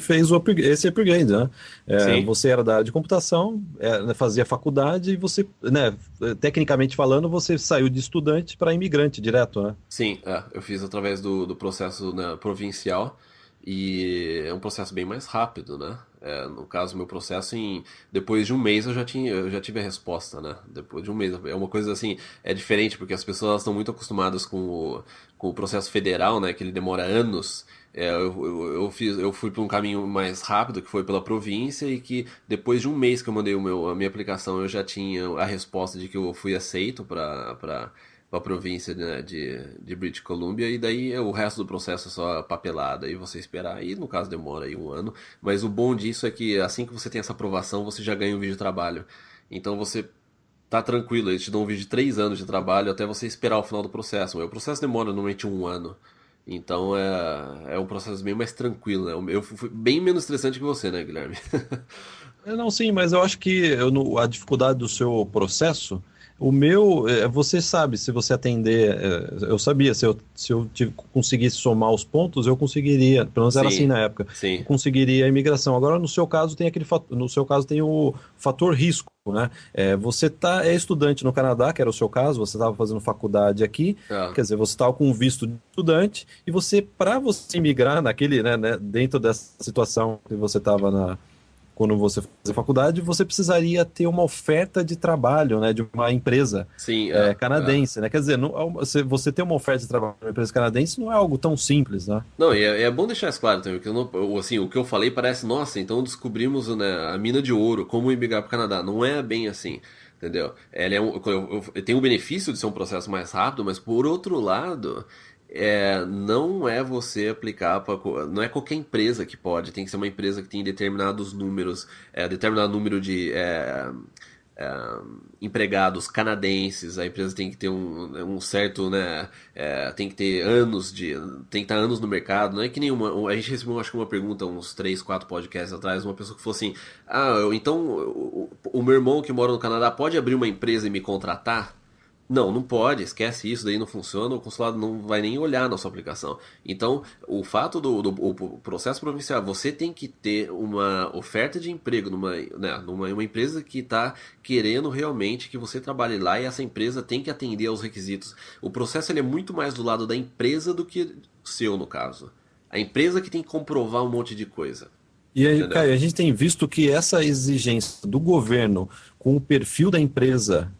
S1: fez o upgrade, esse upgrade, né? É, você era da área de computação, é, né, fazia faculdade e você, né, tecnicamente falando, você saiu de estudante para imigrante direto, né?
S2: Sim, é, eu fiz através do, do processo né, provincial e é um processo bem mais rápido, né? É, no caso, meu processo, em depois de um mês eu já, tinha, eu já tive a resposta, né? Depois de um mês. É uma coisa assim, é diferente, porque as pessoas estão muito acostumadas com o, com o processo federal, né? Que ele demora anos. É, eu, eu, eu, fiz, eu fui para um caminho mais rápido, que foi pela província, e que depois de um mês que eu mandei o meu, a minha aplicação, eu já tinha a resposta de que eu fui aceito para a província né, de, de British Columbia, e daí o resto do processo é só papelada, e você esperar, e no caso demora aí um ano. Mas o bom disso é que assim que você tem essa aprovação, você já ganha um vídeo de trabalho. Então você tá tranquilo, eles te dão um vídeo de três anos de trabalho até você esperar o final do processo. O processo demora normalmente um ano. Então é, é um processo bem mais tranquilo, né? Eu fui bem menos estressante que você, né, Guilherme?
S1: É, não, sim, mas eu acho que eu, a dificuldade do seu processo o meu, é, você sabe, se você atender, é, eu sabia, se eu, se eu conseguisse somar os pontos, eu conseguiria, pelo menos era assim na época,
S2: sim.
S1: conseguiria a imigração. Agora, no seu caso, tem aquele no seu caso tem o fator risco, né? É, você tá, é estudante no Canadá, que era o seu caso, você estava fazendo faculdade aqui, ah. quer dizer, você estava com visto de estudante, e você, para você imigrar naquele, né, né, dentro dessa situação que você estava na quando você fazer faculdade, você precisaria ter uma oferta de trabalho, né, de uma empresa
S2: Sim,
S1: é, é, canadense, é. né? Quer dizer, não, você ter uma oferta de trabalho de uma empresa canadense não é algo tão simples, né?
S2: Não, e é, é bom deixar isso claro também, porque não, assim, o que eu falei parece, nossa, então descobrimos né, a mina de ouro, como emigrar para o Canadá. Não é bem assim entendeu? Ela é um, eu, eu, tem o benefício de ser um processo mais rápido, mas por outro lado, é, não é você aplicar para. Não é qualquer empresa que pode, tem que ser uma empresa que tem determinados números, é, determinado número de é, é empregados canadenses, a empresa tem que ter um, um certo, né? É, tem que ter anos de. tem que estar anos no mercado. Não é que nenhuma. A gente recebeu, acho que uma pergunta uns 3, 4 podcasts atrás, uma pessoa que falou assim: Ah, então o, o meu irmão que mora no Canadá pode abrir uma empresa e me contratar? Não, não pode, esquece isso, daí não funciona, o consulado não vai nem olhar na sua aplicação. Então, o fato do, do processo provincial, você tem que ter uma oferta de emprego numa, né, numa uma empresa que está querendo realmente que você trabalhe lá e essa empresa tem que atender aos requisitos. O processo ele é muito mais do lado da empresa do que seu, no caso. A empresa que tem que comprovar um monte de coisa.
S1: E aí, Caio, a gente tem visto que essa exigência do governo com o perfil da empresa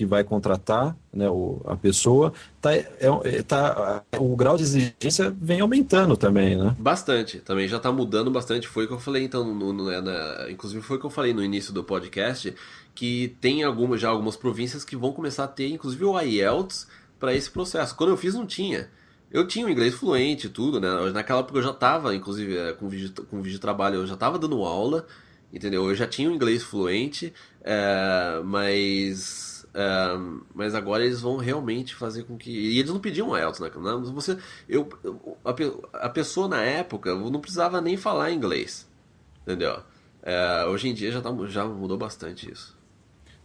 S1: que vai contratar né, o, a pessoa, tá, é, é, tá, o grau de exigência vem aumentando também, né?
S2: Bastante, também já está mudando bastante. Foi o que eu falei, então, no, no, né, na, inclusive foi o que eu falei no início do podcast, que tem algumas, já algumas províncias que vão começar a ter, inclusive, o IELTS para esse processo. Quando eu fiz, não tinha. Eu tinha o inglês fluente e tudo, né? Naquela época eu já estava, inclusive, é, com vídeo, com vídeo de trabalho, eu já estava dando aula, entendeu? Eu já tinha o inglês fluente, é, mas mas agora eles vão realmente fazer com que. E eles não pediam IELTS, né? Você, eu, a, a pessoa na época não precisava nem falar inglês. Entendeu? É, hoje em dia já, tá, já mudou bastante isso.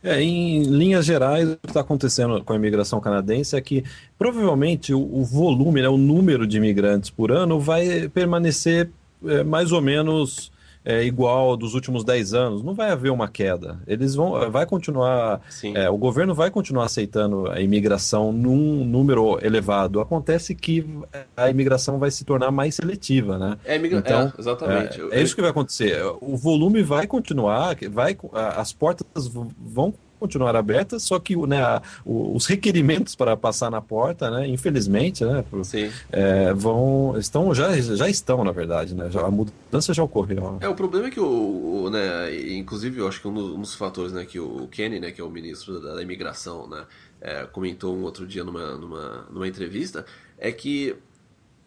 S1: É, em linhas gerais, o que está acontecendo com a imigração canadense é que provavelmente o, o volume, né, o número de imigrantes por ano vai permanecer é, mais ou menos é, igual dos últimos 10 anos, não vai haver uma queda. Eles vão, vai continuar, é, o governo vai continuar aceitando a imigração num número elevado. Acontece que a imigração vai se tornar mais seletiva, né?
S2: É, imigra... então, é, exatamente.
S1: É, é isso que vai acontecer. O volume vai continuar, vai, as portas vão continuar abertas, só que né, a, os requerimentos para passar na porta, né, infelizmente, né, é, vão, estão, já, já estão, na verdade, né, já, a mudança já ocorreu.
S2: É, o problema é que, o, o né, inclusive, eu acho que um dos, um dos, fatores né, que o Kenny, né, que é o ministro da, da imigração, né, é, comentou um outro dia numa, numa, numa entrevista, é que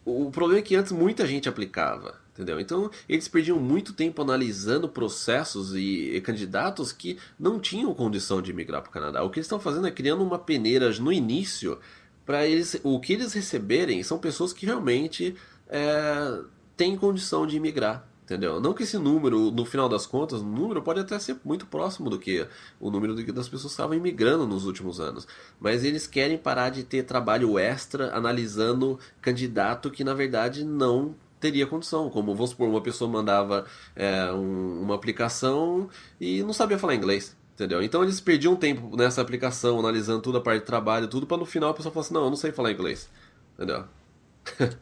S2: o problema é que antes muita gente aplicava, Entendeu? Então, eles perdiam muito tempo analisando processos e, e candidatos que não tinham condição de migrar para o Canadá. O que eles estão fazendo é criando uma peneira no início para eles. O que eles receberem são pessoas que realmente é, têm condição de imigrar. Entendeu? Não que esse número, no final das contas, o número pode até ser muito próximo do que o número das pessoas que estavam imigrando nos últimos anos. Mas eles querem parar de ter trabalho extra analisando candidato que na verdade não teria condição. Como, vamos supor, uma pessoa mandava é, um, uma aplicação e não sabia falar inglês. Entendeu? Então eles perdiam tempo nessa aplicação, analisando toda a parte de trabalho, tudo, para no final a pessoa falar assim: não, eu não sei falar inglês. Entendeu?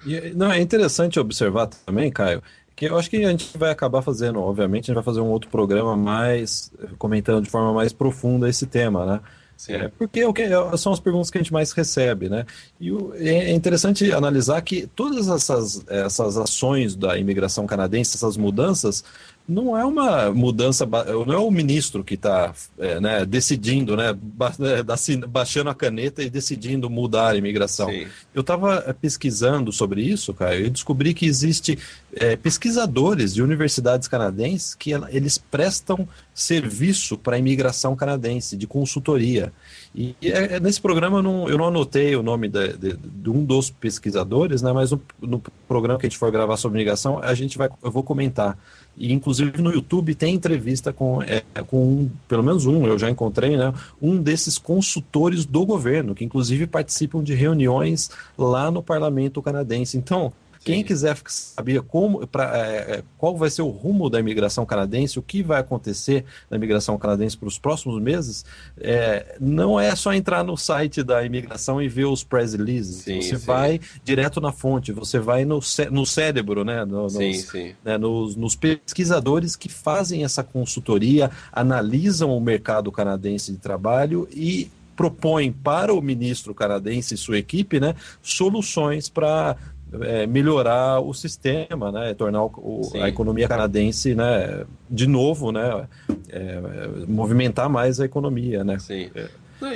S1: e, não, é interessante observar também, Caio, que eu acho que a gente vai acabar fazendo, obviamente, a gente vai fazer um outro programa mais comentando de forma mais profunda esse tema, né? É, porque é é, são as perguntas que a gente mais recebe, né? E o, é interessante analisar que todas essas, essas ações da imigração canadense, essas mudanças, não é uma mudança, não é o ministro que está é, né, decidindo, né, é, baixando a caneta e decidindo mudar a imigração. Sim. Eu estava é, pesquisando sobre isso, cara, e descobri que existe é, pesquisadores de universidades canadenses que eles prestam serviço para a imigração canadense, de consultoria. E é, nesse programa eu não, eu não anotei o nome de, de, de um dos pesquisadores, né, mas no, no, programa que a gente for gravar sobre imigração, a gente vai, eu vou comentar e inclusive no YouTube tem entrevista com, é, com um, pelo menos um, eu já encontrei, né? Um desses consultores do governo, que inclusive participam de reuniões lá no parlamento canadense. Então, quem quiser saber como, pra, é, é, qual vai ser o rumo da imigração canadense, o que vai acontecer na imigração canadense para os próximos meses, é, não é só entrar no site da imigração e ver os press releases. Sim, você sim. vai direto na fonte, você vai no, no cérebro, né, no, nos, sim, né nos, nos, pesquisadores que fazem essa consultoria, analisam o mercado canadense de trabalho e propõem para o ministro canadense e sua equipe né, soluções para é, melhorar o sistema, né, tornar o, a economia canadense, né, de novo, né, é, movimentar mais a economia, né.
S2: Sim.
S1: É.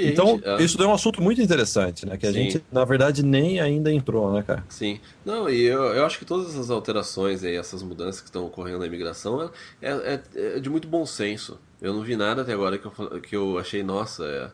S1: Então, gente, uh... isso é um assunto muito interessante, né? Que a Sim. gente, na verdade, nem ainda entrou, né, cara?
S2: Sim. Não, e eu, eu acho que todas essas alterações aí, essas mudanças que estão ocorrendo na imigração, é, é, é de muito bom senso. Eu não vi nada até agora que eu, que eu achei, nossa, é,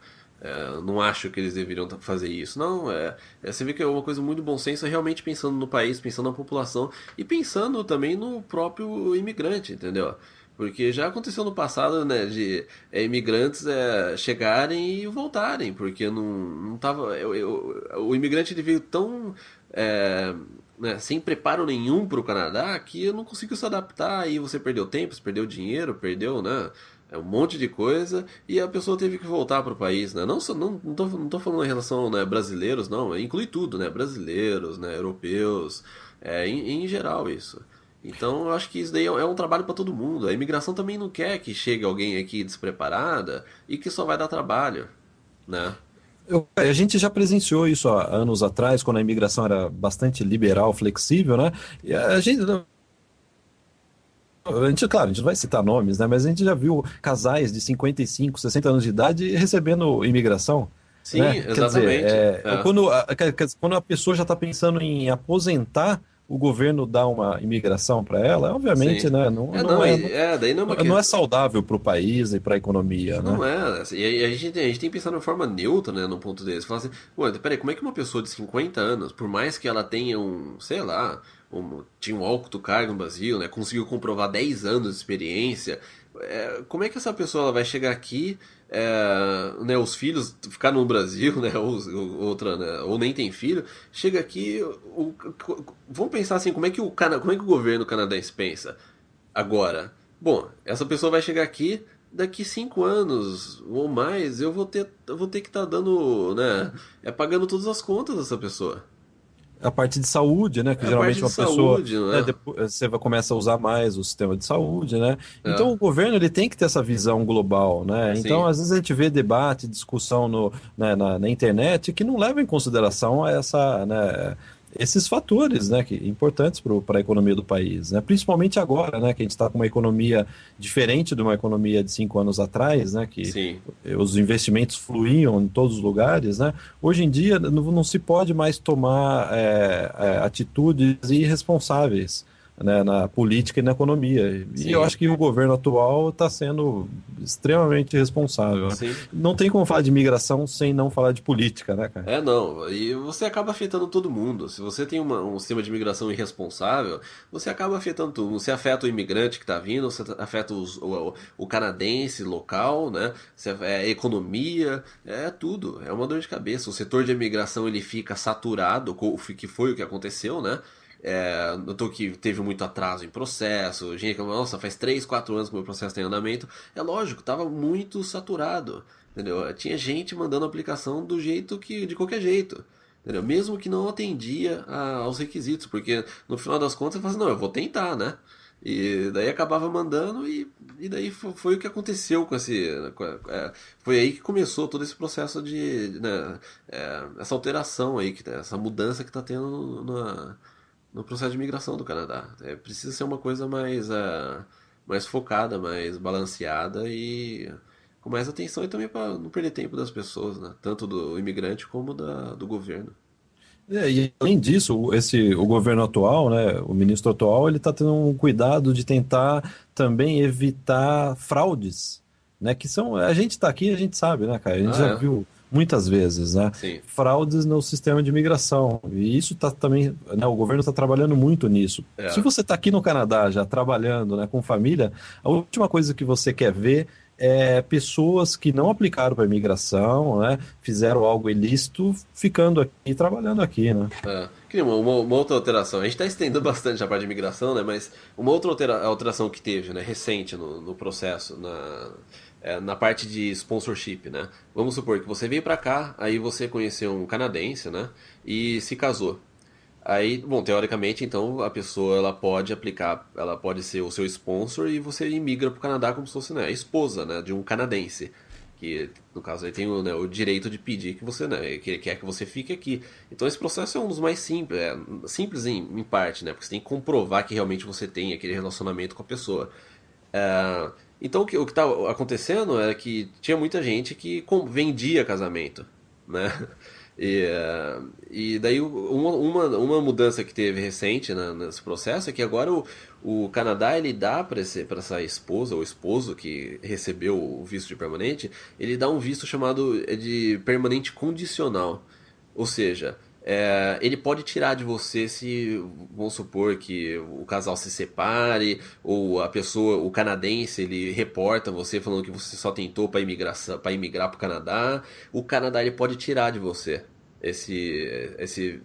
S2: é, não acho que eles deveriam fazer isso. Não, é, é, você vê que é uma coisa muito bom senso, é realmente pensando no país, pensando na população e pensando também no próprio imigrante, entendeu? Porque já aconteceu no passado, né, de é, imigrantes é, chegarem e voltarem, porque não, não tava. Eu, eu, o imigrante ele veio tão. É, né, sem preparo nenhum para o Canadá que não conseguiu se adaptar e você perdeu tempo, você perdeu dinheiro, perdeu, né? É um monte de coisa e a pessoa teve que voltar para o país, né? Não, não, não, tô, não tô falando em relação né, brasileiros, não, inclui tudo, né? Brasileiros, né? Europeus, é, em, em geral isso. Então eu acho que isso daí é um é trabalho para todo mundo. A imigração também não quer que chegue alguém aqui despreparada e que só vai dar trabalho, né?
S1: Eu, a gente já presenciou isso há anos atrás, quando a imigração era bastante liberal, flexível, né? E a gente a gente, claro, a gente não vai citar nomes, né? Mas a gente já viu casais de 55, 60 anos de idade recebendo imigração.
S2: Sim, né? exatamente.
S1: Dizer, é, é. Quando, a, quando a pessoa já está pensando em aposentar, o governo dá uma imigração para ela, obviamente, Sim. né? Não é, não, não, é, é, daí não, é não é saudável para o país e para a economia,
S2: não
S1: né?
S2: Não é. Assim, e a gente, a gente tem que pensar de uma forma neutra, né? No ponto desse. Falar assim, ué, peraí, como é que uma pessoa de 50 anos, por mais que ela tenha um, sei lá, um, tinha um alto cargo no Brasil, né? Conseguiu comprovar 10 anos de experiência. É, como é que essa pessoa vai chegar aqui, é, né, os filhos ficaram no Brasil, né, ou, outra, né, ou nem tem filho, chega aqui, o, vamos pensar assim, como é que o como é que o governo canadense pensa agora? Bom, essa pessoa vai chegar aqui, daqui cinco anos ou mais, eu vou ter, eu vou ter que estar tá dando, né, é pagando todas as contas dessa pessoa
S1: a parte de saúde, né? Que é geralmente uma pessoa né, depois, você começa a usar mais o sistema de saúde, né? É. Então o governo ele tem que ter essa visão global, né? Sim. Então às vezes a gente vê debate, discussão no, né, na, na, internet que não leva em consideração essa, né, esses fatores, né, que importantes para a economia do país, né, principalmente agora, né, que a gente está com uma economia diferente de uma economia de cinco anos atrás, né, que Sim. os investimentos fluíam em todos os lugares, né, hoje em dia não, não se pode mais tomar é, é, atitudes irresponsáveis, né, na política e na economia. Sim. E eu acho que o governo atual está sendo extremamente responsável. Sim. Não tem como falar de imigração sem não falar de política, né, cara?
S2: É, não. E você acaba afetando todo mundo. Se você tem uma, um sistema de imigração irresponsável, você acaba afetando tudo. Você afeta o imigrante que está vindo, você afeta os, o, o, canadense local, né? Você, é a economia, é tudo. É uma dor de cabeça. O setor de imigração ele fica saturado, que foi o que aconteceu, né? É, notou que teve muito atraso em processo, gente, nossa, faz 3, 4 anos que o meu processo tem andamento. É lógico, estava muito saturado, entendeu? Tinha gente mandando aplicação do jeito que, de qualquer jeito. Entendeu? Mesmo que não atendia a, aos requisitos, porque no final das contas você fala assim, não, eu vou tentar, né? E daí acabava mandando e, e daí foi, foi o que aconteceu com esse. Com, é, foi aí que começou todo esse processo de. Né, é, essa alteração aí, que, essa mudança que está tendo na, no processo de migração do Canadá. É, precisa ser uma coisa mais, uh, mais focada, mais balanceada e com mais atenção e também para não perder tempo das pessoas, né? Tanto do imigrante como da, do governo.
S1: É, e além disso, esse, o governo atual, né, o ministro atual, ele está tendo um cuidado de tentar também evitar fraudes, né, que são, a gente está aqui, a gente sabe, né, cara, a gente ah, já é? viu muitas vezes, né,
S2: Sim.
S1: fraudes no sistema de imigração, e isso está também, né, o governo está trabalhando muito nisso. É. Se você está aqui no Canadá já trabalhando, né, com família, a última coisa que você quer ver é, pessoas que não aplicaram para imigração, né, fizeram algo ilícito, ficando aqui, trabalhando aqui, né?
S2: É. Uma, uma, outra alteração, a gente está estendendo bastante a parte de imigração, né, mas uma outra altera, alteração que teve, né, recente no, no processo, na, é, na parte de sponsorship, né? Vamos supor que você veio para cá, aí você conheceu um canadense, né, e se casou. Aí, bom, teoricamente, então, a pessoa ela pode aplicar, ela pode ser o seu sponsor e você imigra para o Canadá como se fosse né, a esposa né, de um canadense. Que, no caso, ele tem o, né, o direito de pedir que você, né, que ele quer que você fique aqui. Então, esse processo é um dos mais simples, é, simples em, em, parte, né, porque você tem que comprovar que realmente você tem aquele relacionamento com a pessoa. É, então, o que está acontecendo é que tinha muita gente que vendia casamento, né? E, uh, e daí uma, uma, uma, mudança que teve recente na, nesse processo é que agora o, o Canadá ele dá para essa esposa ou esposo que recebeu o visto de permanente, ele dá um visto chamado de permanente condicional. Ou seja, é, ele pode tirar de você se, vamos supor que o casal se separe, ou a pessoa, o canadense, ele reporta você falando que você só tentou para para imigrar para o Canadá. O Canadá ele pode tirar de você esse, esse,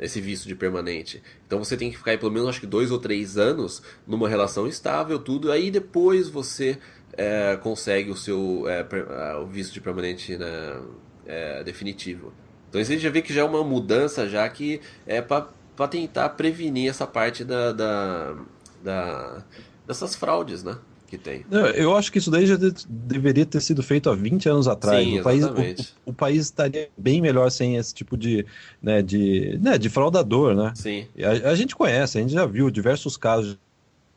S2: esse visto de permanente. Então você tem que ficar aí pelo menos acho que dois ou três anos numa relação estável, tudo. Aí depois você é, consegue o seu é, o visto de permanente né, é, definitivo. Então você já vê que já é uma mudança já que é para tentar prevenir essa parte da, da, da, dessas fraudes, né? Que tem.
S1: Eu acho que isso daí já de, deveria ter sido feito há 20 anos atrás. Sim, o, país, o, o, país estaria bem melhor sem esse tipo de, né, de, né, de fraudador, né?
S2: Sim.
S1: A, a, gente conhece, a gente já viu diversos casos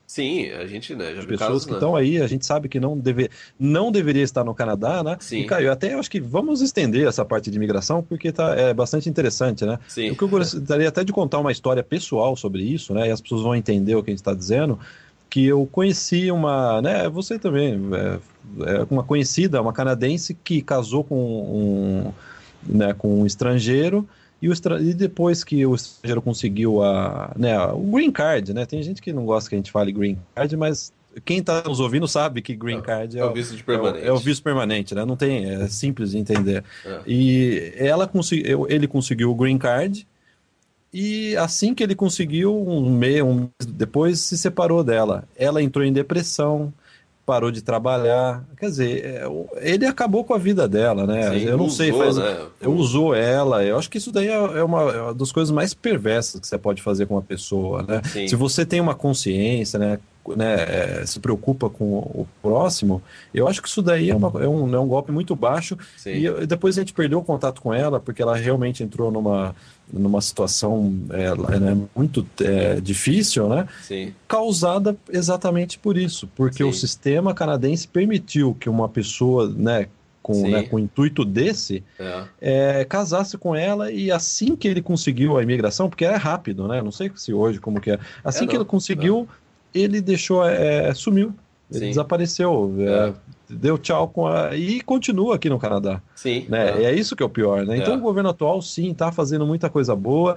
S2: Sim, a gente, né, já viu
S1: pessoas casos, que estão né? aí, a gente sabe que não, deve, não deveria estar no Canadá, né?
S2: Sim.
S1: E, Caio, até acho que vamos estender essa parte de imigração, porque tá, é bastante interessante, né?
S2: Sim.
S1: O que eu gostaria até de contar uma história pessoal sobre isso, né? E as pessoas vão entender o que a gente está dizendo, que eu conheci uma, né? Você também, é, é uma conhecida, uma canadense que casou com um, né, com um estrangeiro e, o, e depois que o estrangeiro conseguiu a, né, o green card, né? Tem gente que não gosta que a gente fale green card, mas quem está nos ouvindo sabe que green card é,
S2: é o visto de permanente.
S1: É o, é o, visto permanente, né? Não tem, é simples de entender. É. E ela conseguiu, ele conseguiu o green card e assim que ele conseguiu um mês, um mês depois se separou dela. Ela entrou em depressão, parou de trabalhar. Quer dizer, é, ele acabou com a vida dela, né? Sim, eu não usou, sei, faz, né? usou ela. Eu acho que isso daí é, é uma, é uma das coisas mais perversas que você pode fazer com uma pessoa, né?
S2: Sim.
S1: Se você tem uma consciência, né? Né, se preocupa com o próximo, eu acho que isso daí é, uma, é, um, é um golpe muito baixo.
S2: Sim.
S1: E depois a gente perdeu o contato com ela, porque ela realmente entrou numa, numa situação é, né, muito é, difícil, né?
S2: Sim.
S1: Causada exatamente por isso, porque Sim. o sistema canadense permitiu que uma pessoa, né, com, né, com o intuito desse,
S2: é.
S1: É, casasse com ela e assim que ele conseguiu a imigração, porque é rápido, né? Não sei se hoje como que é. Assim é, que ele conseguiu, ele deixou, é, sumiu. Ele Sim. desapareceu. É, deu tchau com a. E continua aqui no Canadá.
S2: Sim.
S1: Né? É. é isso que é o pior, né? Então é. o governo atual, sim, está fazendo muita coisa boa.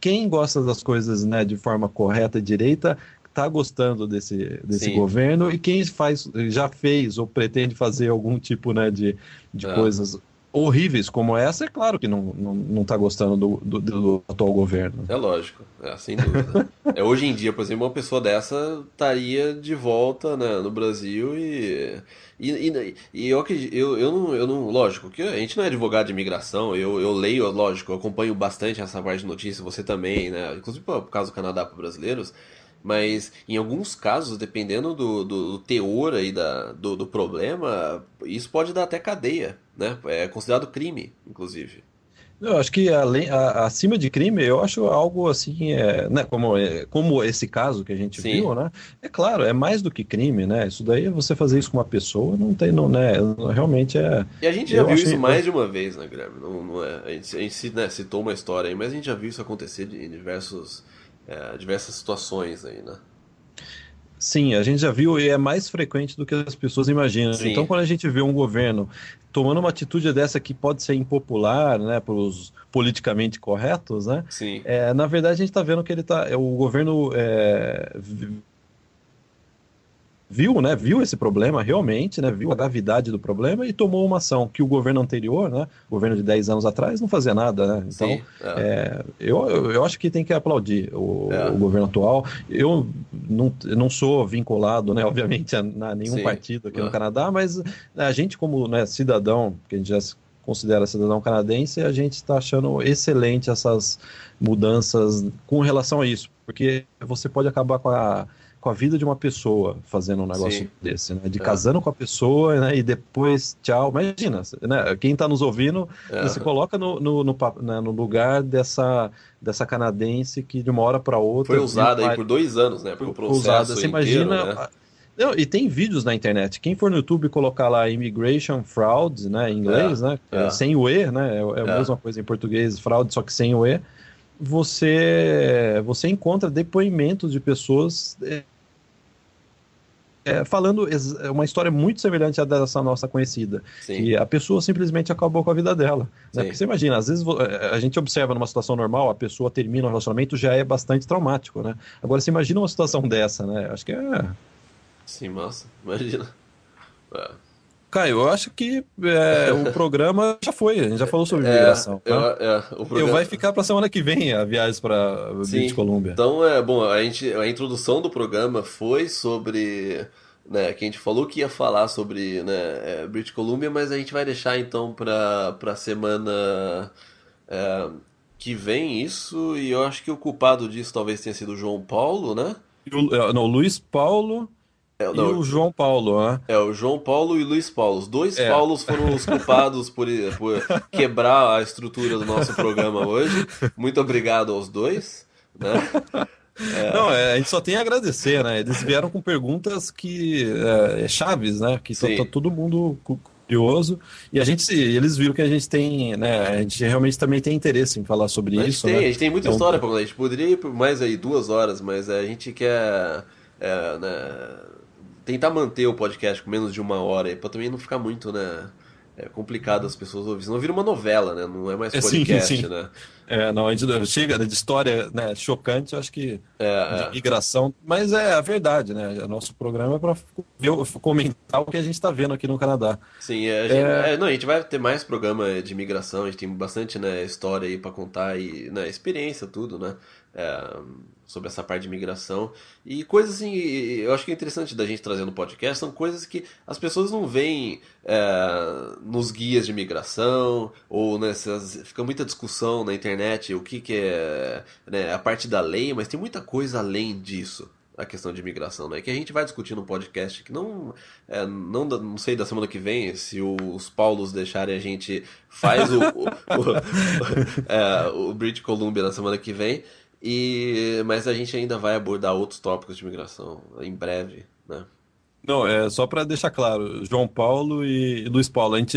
S1: Quem gosta das coisas né, de forma correta e direita está gostando desse, desse governo e quem faz já fez ou pretende fazer algum tipo né, de, de é. coisas horríveis como essa, é claro que não, não, não tá gostando do, do, do, atual governo.
S2: É lógico, é, sem dúvida. é, hoje em dia, por exemplo, uma pessoa dessa estaria de volta né, no Brasil e. E, e, e eu, eu, eu, não, eu não. Lógico, que a gente não é advogado de imigração, eu, eu leio, lógico, eu acompanho bastante essa parte de notícia, você também, né? Inclusive por causa do Canadá para brasileiros mas em alguns casos, dependendo do, do, do teor aí da, do, do, problema, isso pode dar até cadeia, né? É considerado crime, inclusive.
S1: Eu acho que além, a, acima de crime, eu acho algo assim, é, né, como, é, como esse caso que a gente Sim. viu, né? É claro, é mais do que crime, né? Isso daí, você fazer isso com uma pessoa, não tem, não, né? Realmente é.
S2: E a gente já viu isso mais de uma vez, né, Guilherme? Não, não é, a gente, a gente né, citou uma história aí, mas a gente já viu isso acontecer em diversos, é, diversas situações aí, né?
S1: Sim, a gente já viu e é mais frequente do que as pessoas imaginam. Sim. Então, quando a gente vê um governo tomando uma atitude dessa que pode ser impopular, né, para os politicamente corretos, né?
S2: Sim.
S1: É, na verdade, a gente está vendo que ele tá, o governo é, viu, né, viu esse problema realmente, né, viu a gravidade do problema e tomou uma ação que o governo anterior, né, governo de 10 anos atrás, não fazia nada, né? Então, Sim, é. É, eu, eu acho que tem que aplaudir o, é. o governo atual. Eu não, não sou vinculado, né, obviamente, a, a nenhum Sim. partido aqui no é. Canadá, mas a gente como né, cidadão, que a gente já se considera cidadão canadense, a gente está achando excelente essas mudanças com relação a isso, porque você pode acabar com a com a vida de uma pessoa fazendo um negócio Sim. desse, né? De é. casando com a pessoa, né? E depois, tchau. Imagina, né? Quem está nos ouvindo, é. se coloca no, no, no, né? no, lugar dessa, dessa canadense que de uma hora para outra...
S2: Foi usada aí por dois anos, né? Por processo usada. Você inteiro, imagina... Né?
S1: Não, e tem vídeos na internet. Quem for no YouTube colocar lá Immigration Fraud, né, em inglês, é, né, é. sem o E, né, é, é a é. mesma coisa em português, fraude, só que sem o E, você, você encontra depoimentos de pessoas é, falando é uma história muito semelhante à dessa nossa conhecida. Sim. Que a pessoa simplesmente acabou com a vida dela. Né? Porque você imagina, às vezes é, a gente observa numa situação normal, a pessoa termina um relacionamento, já é bastante traumático, né? Agora você imagina uma situação dessa, né? Acho que é.
S2: Sim, massa. Imagina. É.
S1: Caio, eu acho que é, o programa já foi, a gente já falou sobre é, migração. Tá? É, o programa... Eu vai ficar para semana que vem a viagem para British Columbia.
S2: Então, é bom, a, gente, a introdução do programa foi sobre. Né, que a gente falou que ia falar sobre né, é, British Columbia, mas a gente vai deixar então para a semana é, que vem isso, e eu acho que o culpado disso talvez tenha sido o João Paulo, né?
S1: O, não, Luiz Paulo. É, e o João Paulo, né?
S2: É, o João Paulo e o Luiz Paulo. Os dois é. Paulos foram os culpados por, por quebrar a estrutura do nosso programa hoje. Muito obrigado aos dois. Né?
S1: É... Não, é, a gente só tem a agradecer, né? Eles vieram com perguntas que é, é chaves, né? Que tá, tá, todo mundo curioso e a gente eles viram que a gente tem, né? A gente realmente também tem interesse em falar sobre
S2: a
S1: isso.
S2: Tem,
S1: né?
S2: A gente tem muita então, história para contar. A gente poderia ir por mais aí duas horas, mas a gente quer é, né, tentar manter o podcast com menos de uma hora, para também não ficar muito, né? É complicado as pessoas ouvirem. Não vira uma novela, né? Não é mais podcast, sim, sim. né?
S1: É, não, a gente chega de história né, chocante, eu acho que é, de é. migração, mas é a verdade, né? Nosso programa é para comentar o que a gente está vendo aqui no Canadá.
S2: Sim, é, a gente, é. é... não, a gente vai ter mais programa de migração, a gente tem bastante né, história aí para contar e né, experiência, tudo, né? Sobre essa parte de migração. E coisas assim, eu acho que é interessante da gente trazer no podcast, são coisas que as pessoas não veem é, nos guias de migração, ou nessas. Fica muita discussão na internet o que, que é né, a parte da lei, mas tem muita coisa além disso a questão de imigração, né? Que a gente vai discutir no podcast, que não, é, não, não sei da semana que vem, se os Paulos deixarem a gente faz o, o, o, é, o British Columbia na semana que vem, e, mas a gente ainda vai abordar outros tópicos de migração em breve, né?
S1: Não, é só para deixar claro, João Paulo e Luiz Paulo, a gente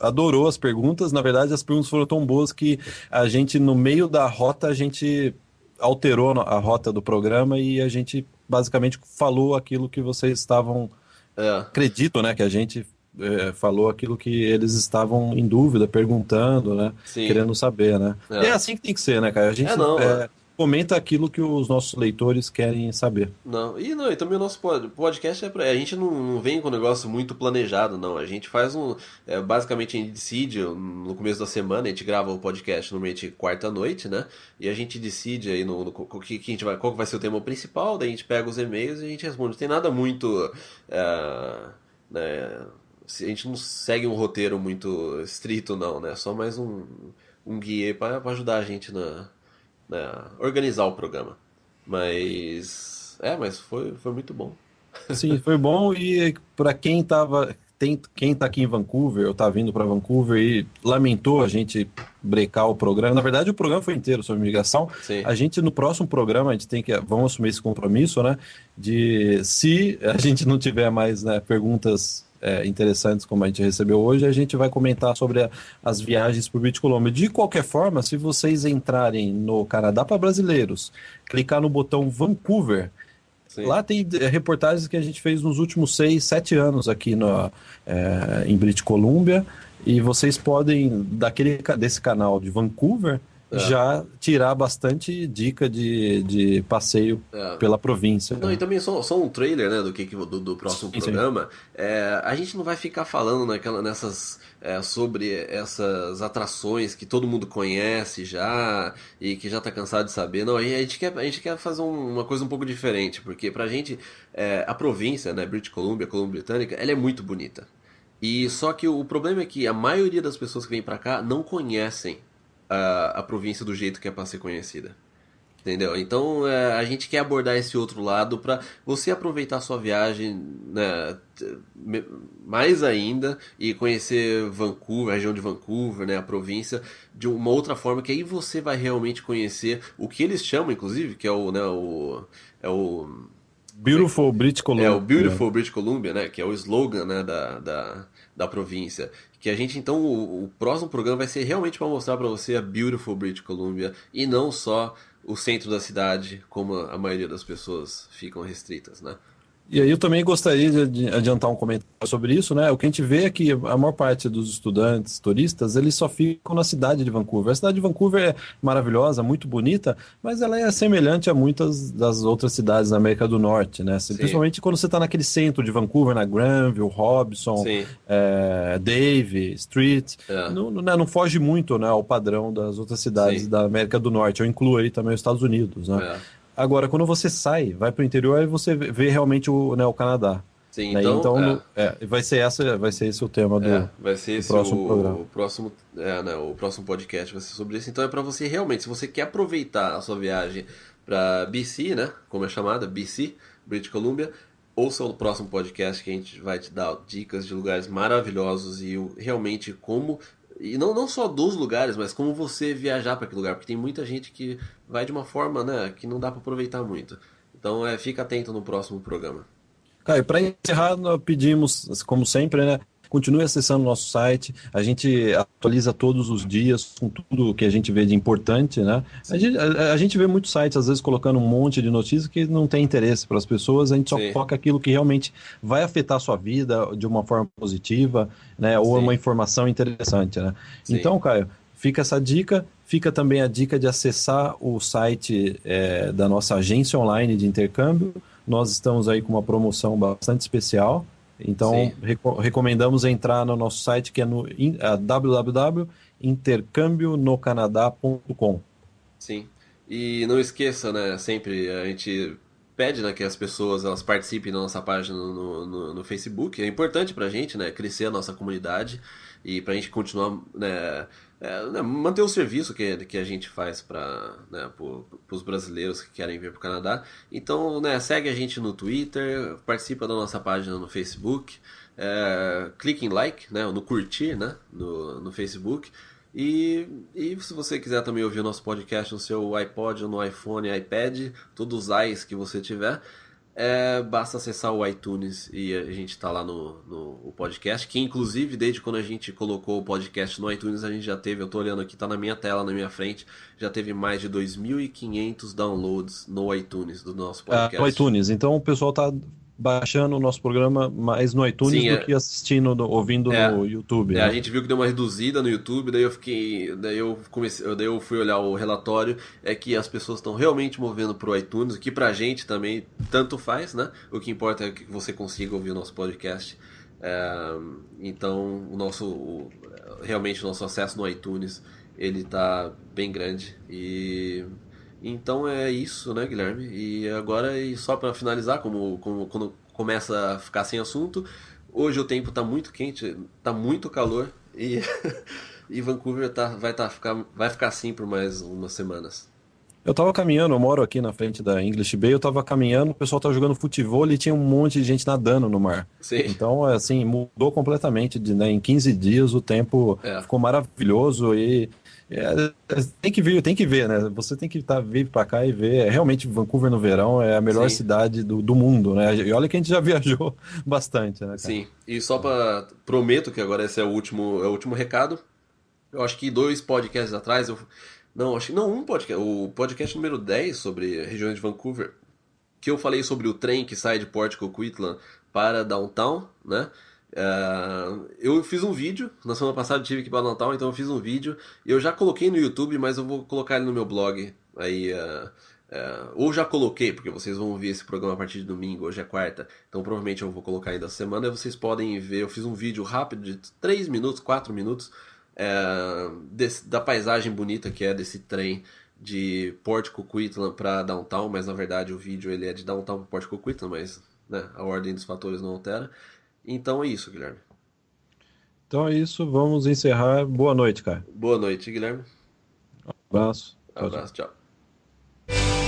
S1: adorou as perguntas. Na verdade, as perguntas foram tão boas que a gente, no meio da rota, a gente alterou a rota do programa e a gente basicamente falou aquilo que vocês estavam. É. Acredito, né? Que a gente é, falou aquilo que eles estavam em dúvida, perguntando, né? Sim. Querendo saber, né? É. é. assim que tem que ser, né, cara? A gente. É, não, é, comenta aquilo que os nossos leitores querem saber.
S2: Não, e não, e também o nosso podcast é pra, a gente não, não vem com um negócio muito planejado, não. A gente faz um, é, basicamente a gente decide no começo da semana, a gente grava o podcast normalmente quarta noite, né? E a gente decide aí no, no, no que, que, a gente vai, qual vai ser o tema principal, daí a gente pega os e-mails e a gente responde. Não tem nada muito, é, né? A gente não segue um roteiro muito estrito, não, né? Só mais um, um guia para ajudar a gente na né, organizar o programa. Mas. É, mas foi, foi muito bom.
S1: Sim, foi bom e para quem tava tem, quem está aqui em Vancouver ou está vindo para Vancouver e lamentou a gente brecar o programa. Na verdade, o programa foi inteiro sobre migração. Sim. A gente, no próximo programa, a gente tem que. Vamos assumir esse compromisso, né? De se a gente não tiver mais né, perguntas é, interessantes como a gente recebeu hoje, a gente vai comentar sobre a, as viagens por British Columbia. De qualquer forma, se vocês entrarem no Canadá para brasileiros, clicar no botão Vancouver, Sim. lá tem é, reportagens que a gente fez nos últimos seis, sete anos aqui no, é, em British Columbia, e vocês podem, daquele, desse canal de Vancouver, é. já tirar bastante dica de, de passeio é. pela província.
S2: Não, né? E também só, só um trailer né, do, que, do, do próximo sim, programa. Sim. É, a gente não vai ficar falando naquela, nessas é, sobre essas atrações que todo mundo conhece já e que já está cansado de saber. Não, a gente quer, a gente quer fazer um, uma coisa um pouco diferente, porque pra gente é, a província, né, British Columbia, Colômbia Britânica, ela é muito bonita. E só que o problema é que a maioria das pessoas que vêm para cá não conhecem a, a província do jeito que é para ser conhecida. Entendeu? Então é, a gente quer abordar esse outro lado para você aproveitar a sua viagem né, mais ainda e conhecer Vancouver, a região de Vancouver, né, a província, de uma outra forma que aí você vai realmente conhecer o que eles chamam, inclusive, que é o. Né, o é o
S1: Beautiful British Columbia.
S2: É, o Beautiful British Columbia, né? Que é o slogan né, da, da, da província. Que a gente, então, o, o próximo programa vai ser realmente para mostrar para você a Beautiful British Columbia e não só o centro da cidade, como a maioria das pessoas ficam restritas, né?
S1: E aí eu também gostaria de adiantar um comentário sobre isso, né? O que a gente vê é que a maior parte dos estudantes, turistas, eles só ficam na cidade de Vancouver. A cidade de Vancouver é maravilhosa, muito bonita, mas ela é semelhante a muitas das outras cidades da América do Norte, né? Sim. Principalmente quando você está naquele centro de Vancouver, na Granville, Hobson, é, Dave, Street. É. Não, não, né? não, foge muito né, ao padrão das outras cidades Sim. da América do Norte. Eu incluo aí também os Estados Unidos, né? É. Agora, quando você sai, vai para o interior, aí você vê realmente o, né, o Canadá.
S2: Sim, né? então, então
S1: é. É, vai ser essa, vai ser esse o tema do, é,
S2: vai ser esse próximo o, programa. O próximo, é, né, o próximo podcast vai ser sobre isso. Então é para você realmente, se você quer aproveitar a sua viagem para BC, né, como é chamada, BC, British Columbia, ouça o próximo podcast que a gente vai te dar dicas de lugares maravilhosos e realmente como e não, não só dos lugares, mas como você viajar para aquele lugar, porque tem muita gente que vai de uma forma né, que não dá para aproveitar muito. Então é, fica atento no próximo programa.
S1: Caio, para encerrar, pedimos, como sempre, né, Continue acessando o nosso site. A gente atualiza todos os dias com tudo que a gente vê de importante, né? A gente, a, a gente, vê muitos sites, às vezes, colocando um monte de notícias que não tem interesse para as pessoas. A gente só Sim. foca aquilo que realmente vai afetar a sua vida de uma forma positiva, né? Ou Sim. uma informação interessante, né? Sim. Então, Caio, fica essa dica. Fica também a dica de acessar o site é, da nossa agência online de intercâmbio. Nós estamos aí com uma promoção bastante especial. Então, reco recomendamos entrar no nosso site que é no www.intercambionocanadá.com.
S2: Sim. E não esqueça, né, sempre a gente pede né, que as pessoas elas participem da nossa página no, no, no Facebook. É importante para a gente né, crescer a nossa comunidade e para a gente continuar né, é, né, manter o serviço que, que a gente faz para né, os brasileiros que querem vir para o Canadá. Então, né, segue a gente no Twitter, participa da nossa página no Facebook, é, clique em like, né, no curtir né, no, no Facebook. E, e se você quiser também ouvir o nosso podcast no seu iPod, no iPhone, iPad, todos os i's que você tiver, é, basta acessar o iTunes e a gente está lá no, no podcast, que inclusive desde quando a gente colocou o podcast no iTunes, a gente já teve, eu estou olhando aqui, está na minha tela, na minha frente, já teve mais de 2.500 downloads no iTunes do nosso podcast.
S1: É, no iTunes, então o pessoal está baixando o nosso programa mais no iTunes Sim, do é... que assistindo, ouvindo é, no YouTube.
S2: É, né? a gente viu que deu uma reduzida no YouTube, daí eu fiquei, daí eu comecei, daí eu fui olhar o relatório, é que as pessoas estão realmente movendo pro iTunes, o que pra gente também tanto faz, né? O que importa é que você consiga ouvir o nosso podcast. É, então, o nosso, o, realmente o nosso acesso no iTunes, ele tá bem grande e então é isso, né, Guilherme? E agora, e só para finalizar, como, como quando começa a ficar sem assunto, hoje o tempo está muito quente, está muito calor e, e Vancouver tá, vai, tá, ficar, vai ficar assim por mais umas semanas.
S1: Eu tava caminhando, eu moro aqui na frente da English Bay, eu tava caminhando, o pessoal tava jogando futebol e tinha um monte de gente nadando no mar.
S2: Sim.
S1: Então, assim, mudou completamente. De, né, em 15 dias o tempo é. ficou maravilhoso e é, tem que vir, tem que ver, né? Você tem que tá, vir para cá e ver. Realmente, Vancouver no verão é a melhor Sim. cidade do, do mundo, né? E olha que a gente já viajou bastante, né? Cara?
S2: Sim. E só para prometo que agora esse é o último, é o último recado. Eu acho que dois podcasts atrás eu não, acho que não um podcast, o podcast número 10 sobre regiões de Vancouver, que eu falei sobre o trem que sai de Port Coquitlam para Downtown, né? Uh, eu fiz um vídeo, na semana passada tive que ir para Downtown, então eu fiz um vídeo. Eu já coloquei no YouTube, mas eu vou colocar ele no meu blog. Aí, uh, uh, ou já coloquei, porque vocês vão ver esse programa a partir de domingo, hoje é quarta. Então provavelmente eu vou colocar ainda essa semana. Vocês podem ver, eu fiz um vídeo rápido de 3 minutos, 4 minutos, é, desse, da paisagem bonita que é desse trem de Port Coquitlam para Downtown, mas na verdade o vídeo ele é de Downtown para Port Coquitlam, mas né, a ordem dos fatores não altera. Então é isso, Guilherme.
S1: Então é isso, vamos encerrar. Boa noite, cara.
S2: Boa noite, Guilherme.
S1: Um abraço.
S2: Um abraço, tchau. tchau.